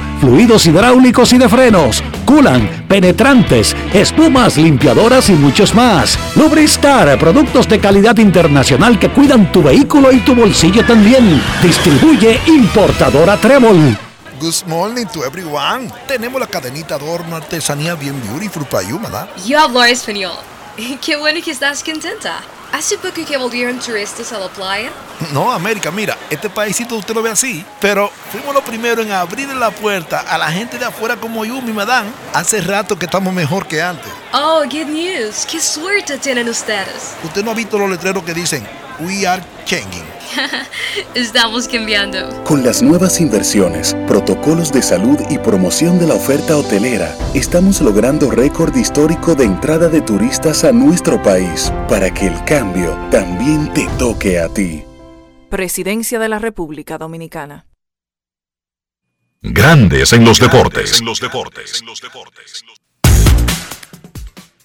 fluidos hidráulicos y de frenos, culan, penetrantes, espumas, limpiadoras y muchos más. Lubristar, productos de calidad internacional que cuidan tu vehículo y tu bolsillo también. Distribuye importadora Trébol. Good morning to everyone. Tenemos la cadenita adorno artesanía bien beautiful para you, ¿verdad? Yo hablo español. Qué bueno que estás contenta. ¿Hace poco que volvieron turistas a la playa? No, América, mira, este paísito usted lo ve así, pero fuimos los primeros en abrir la puerta a la gente de afuera como yo, mi madame. Hace rato que estamos mejor que antes. Oh, good news. Qué suerte tienen ustedes. Usted no ha visto los letreros que dicen, We are changing. Estamos cambiando. Con las nuevas inversiones, protocolos de salud y promoción de la oferta hotelera, estamos logrando récord histórico de entrada de turistas a nuestro país para que el cambio también te toque a ti. Presidencia de la República Dominicana. Grandes en los deportes.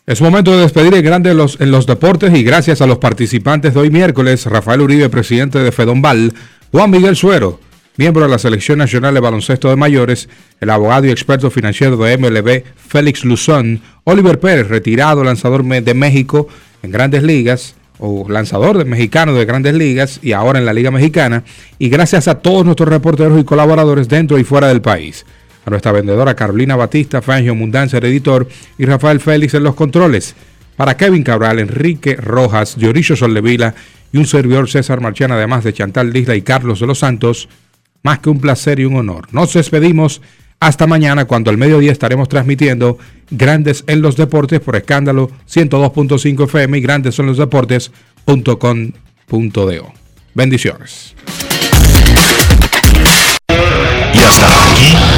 Es momento de despedir el grande en los, deportes y gracias a los participantes de hoy miércoles, Rafael Uribe, presidente de Fedombal, Juan Miguel Suero, miembro de la Selección Nacional de Baloncesto de Mayores, el abogado y experto financiero de MLB, Félix Luzón, Oliver Pérez, retirado lanzador de México en grandes ligas, o lanzador de mexicano de grandes ligas y ahora en la Liga Mexicana, y gracias a todos nuestros reporteros y colaboradores dentro y fuera del país a nuestra vendedora Carolina Batista, Fangio Mundanza, el editor, y Rafael Félix en los controles. Para Kevin Cabral, Enrique Rojas, Diorisio Soldevila y un servidor César Marchán, además de Chantal Disla y Carlos de los Santos, más que un placer y un honor. Nos despedimos hasta mañana cuando al mediodía estaremos transmitiendo Grandes en los Deportes por escándalo 102.5 FM y Grandes en los Deportes.com.do. Bendiciones.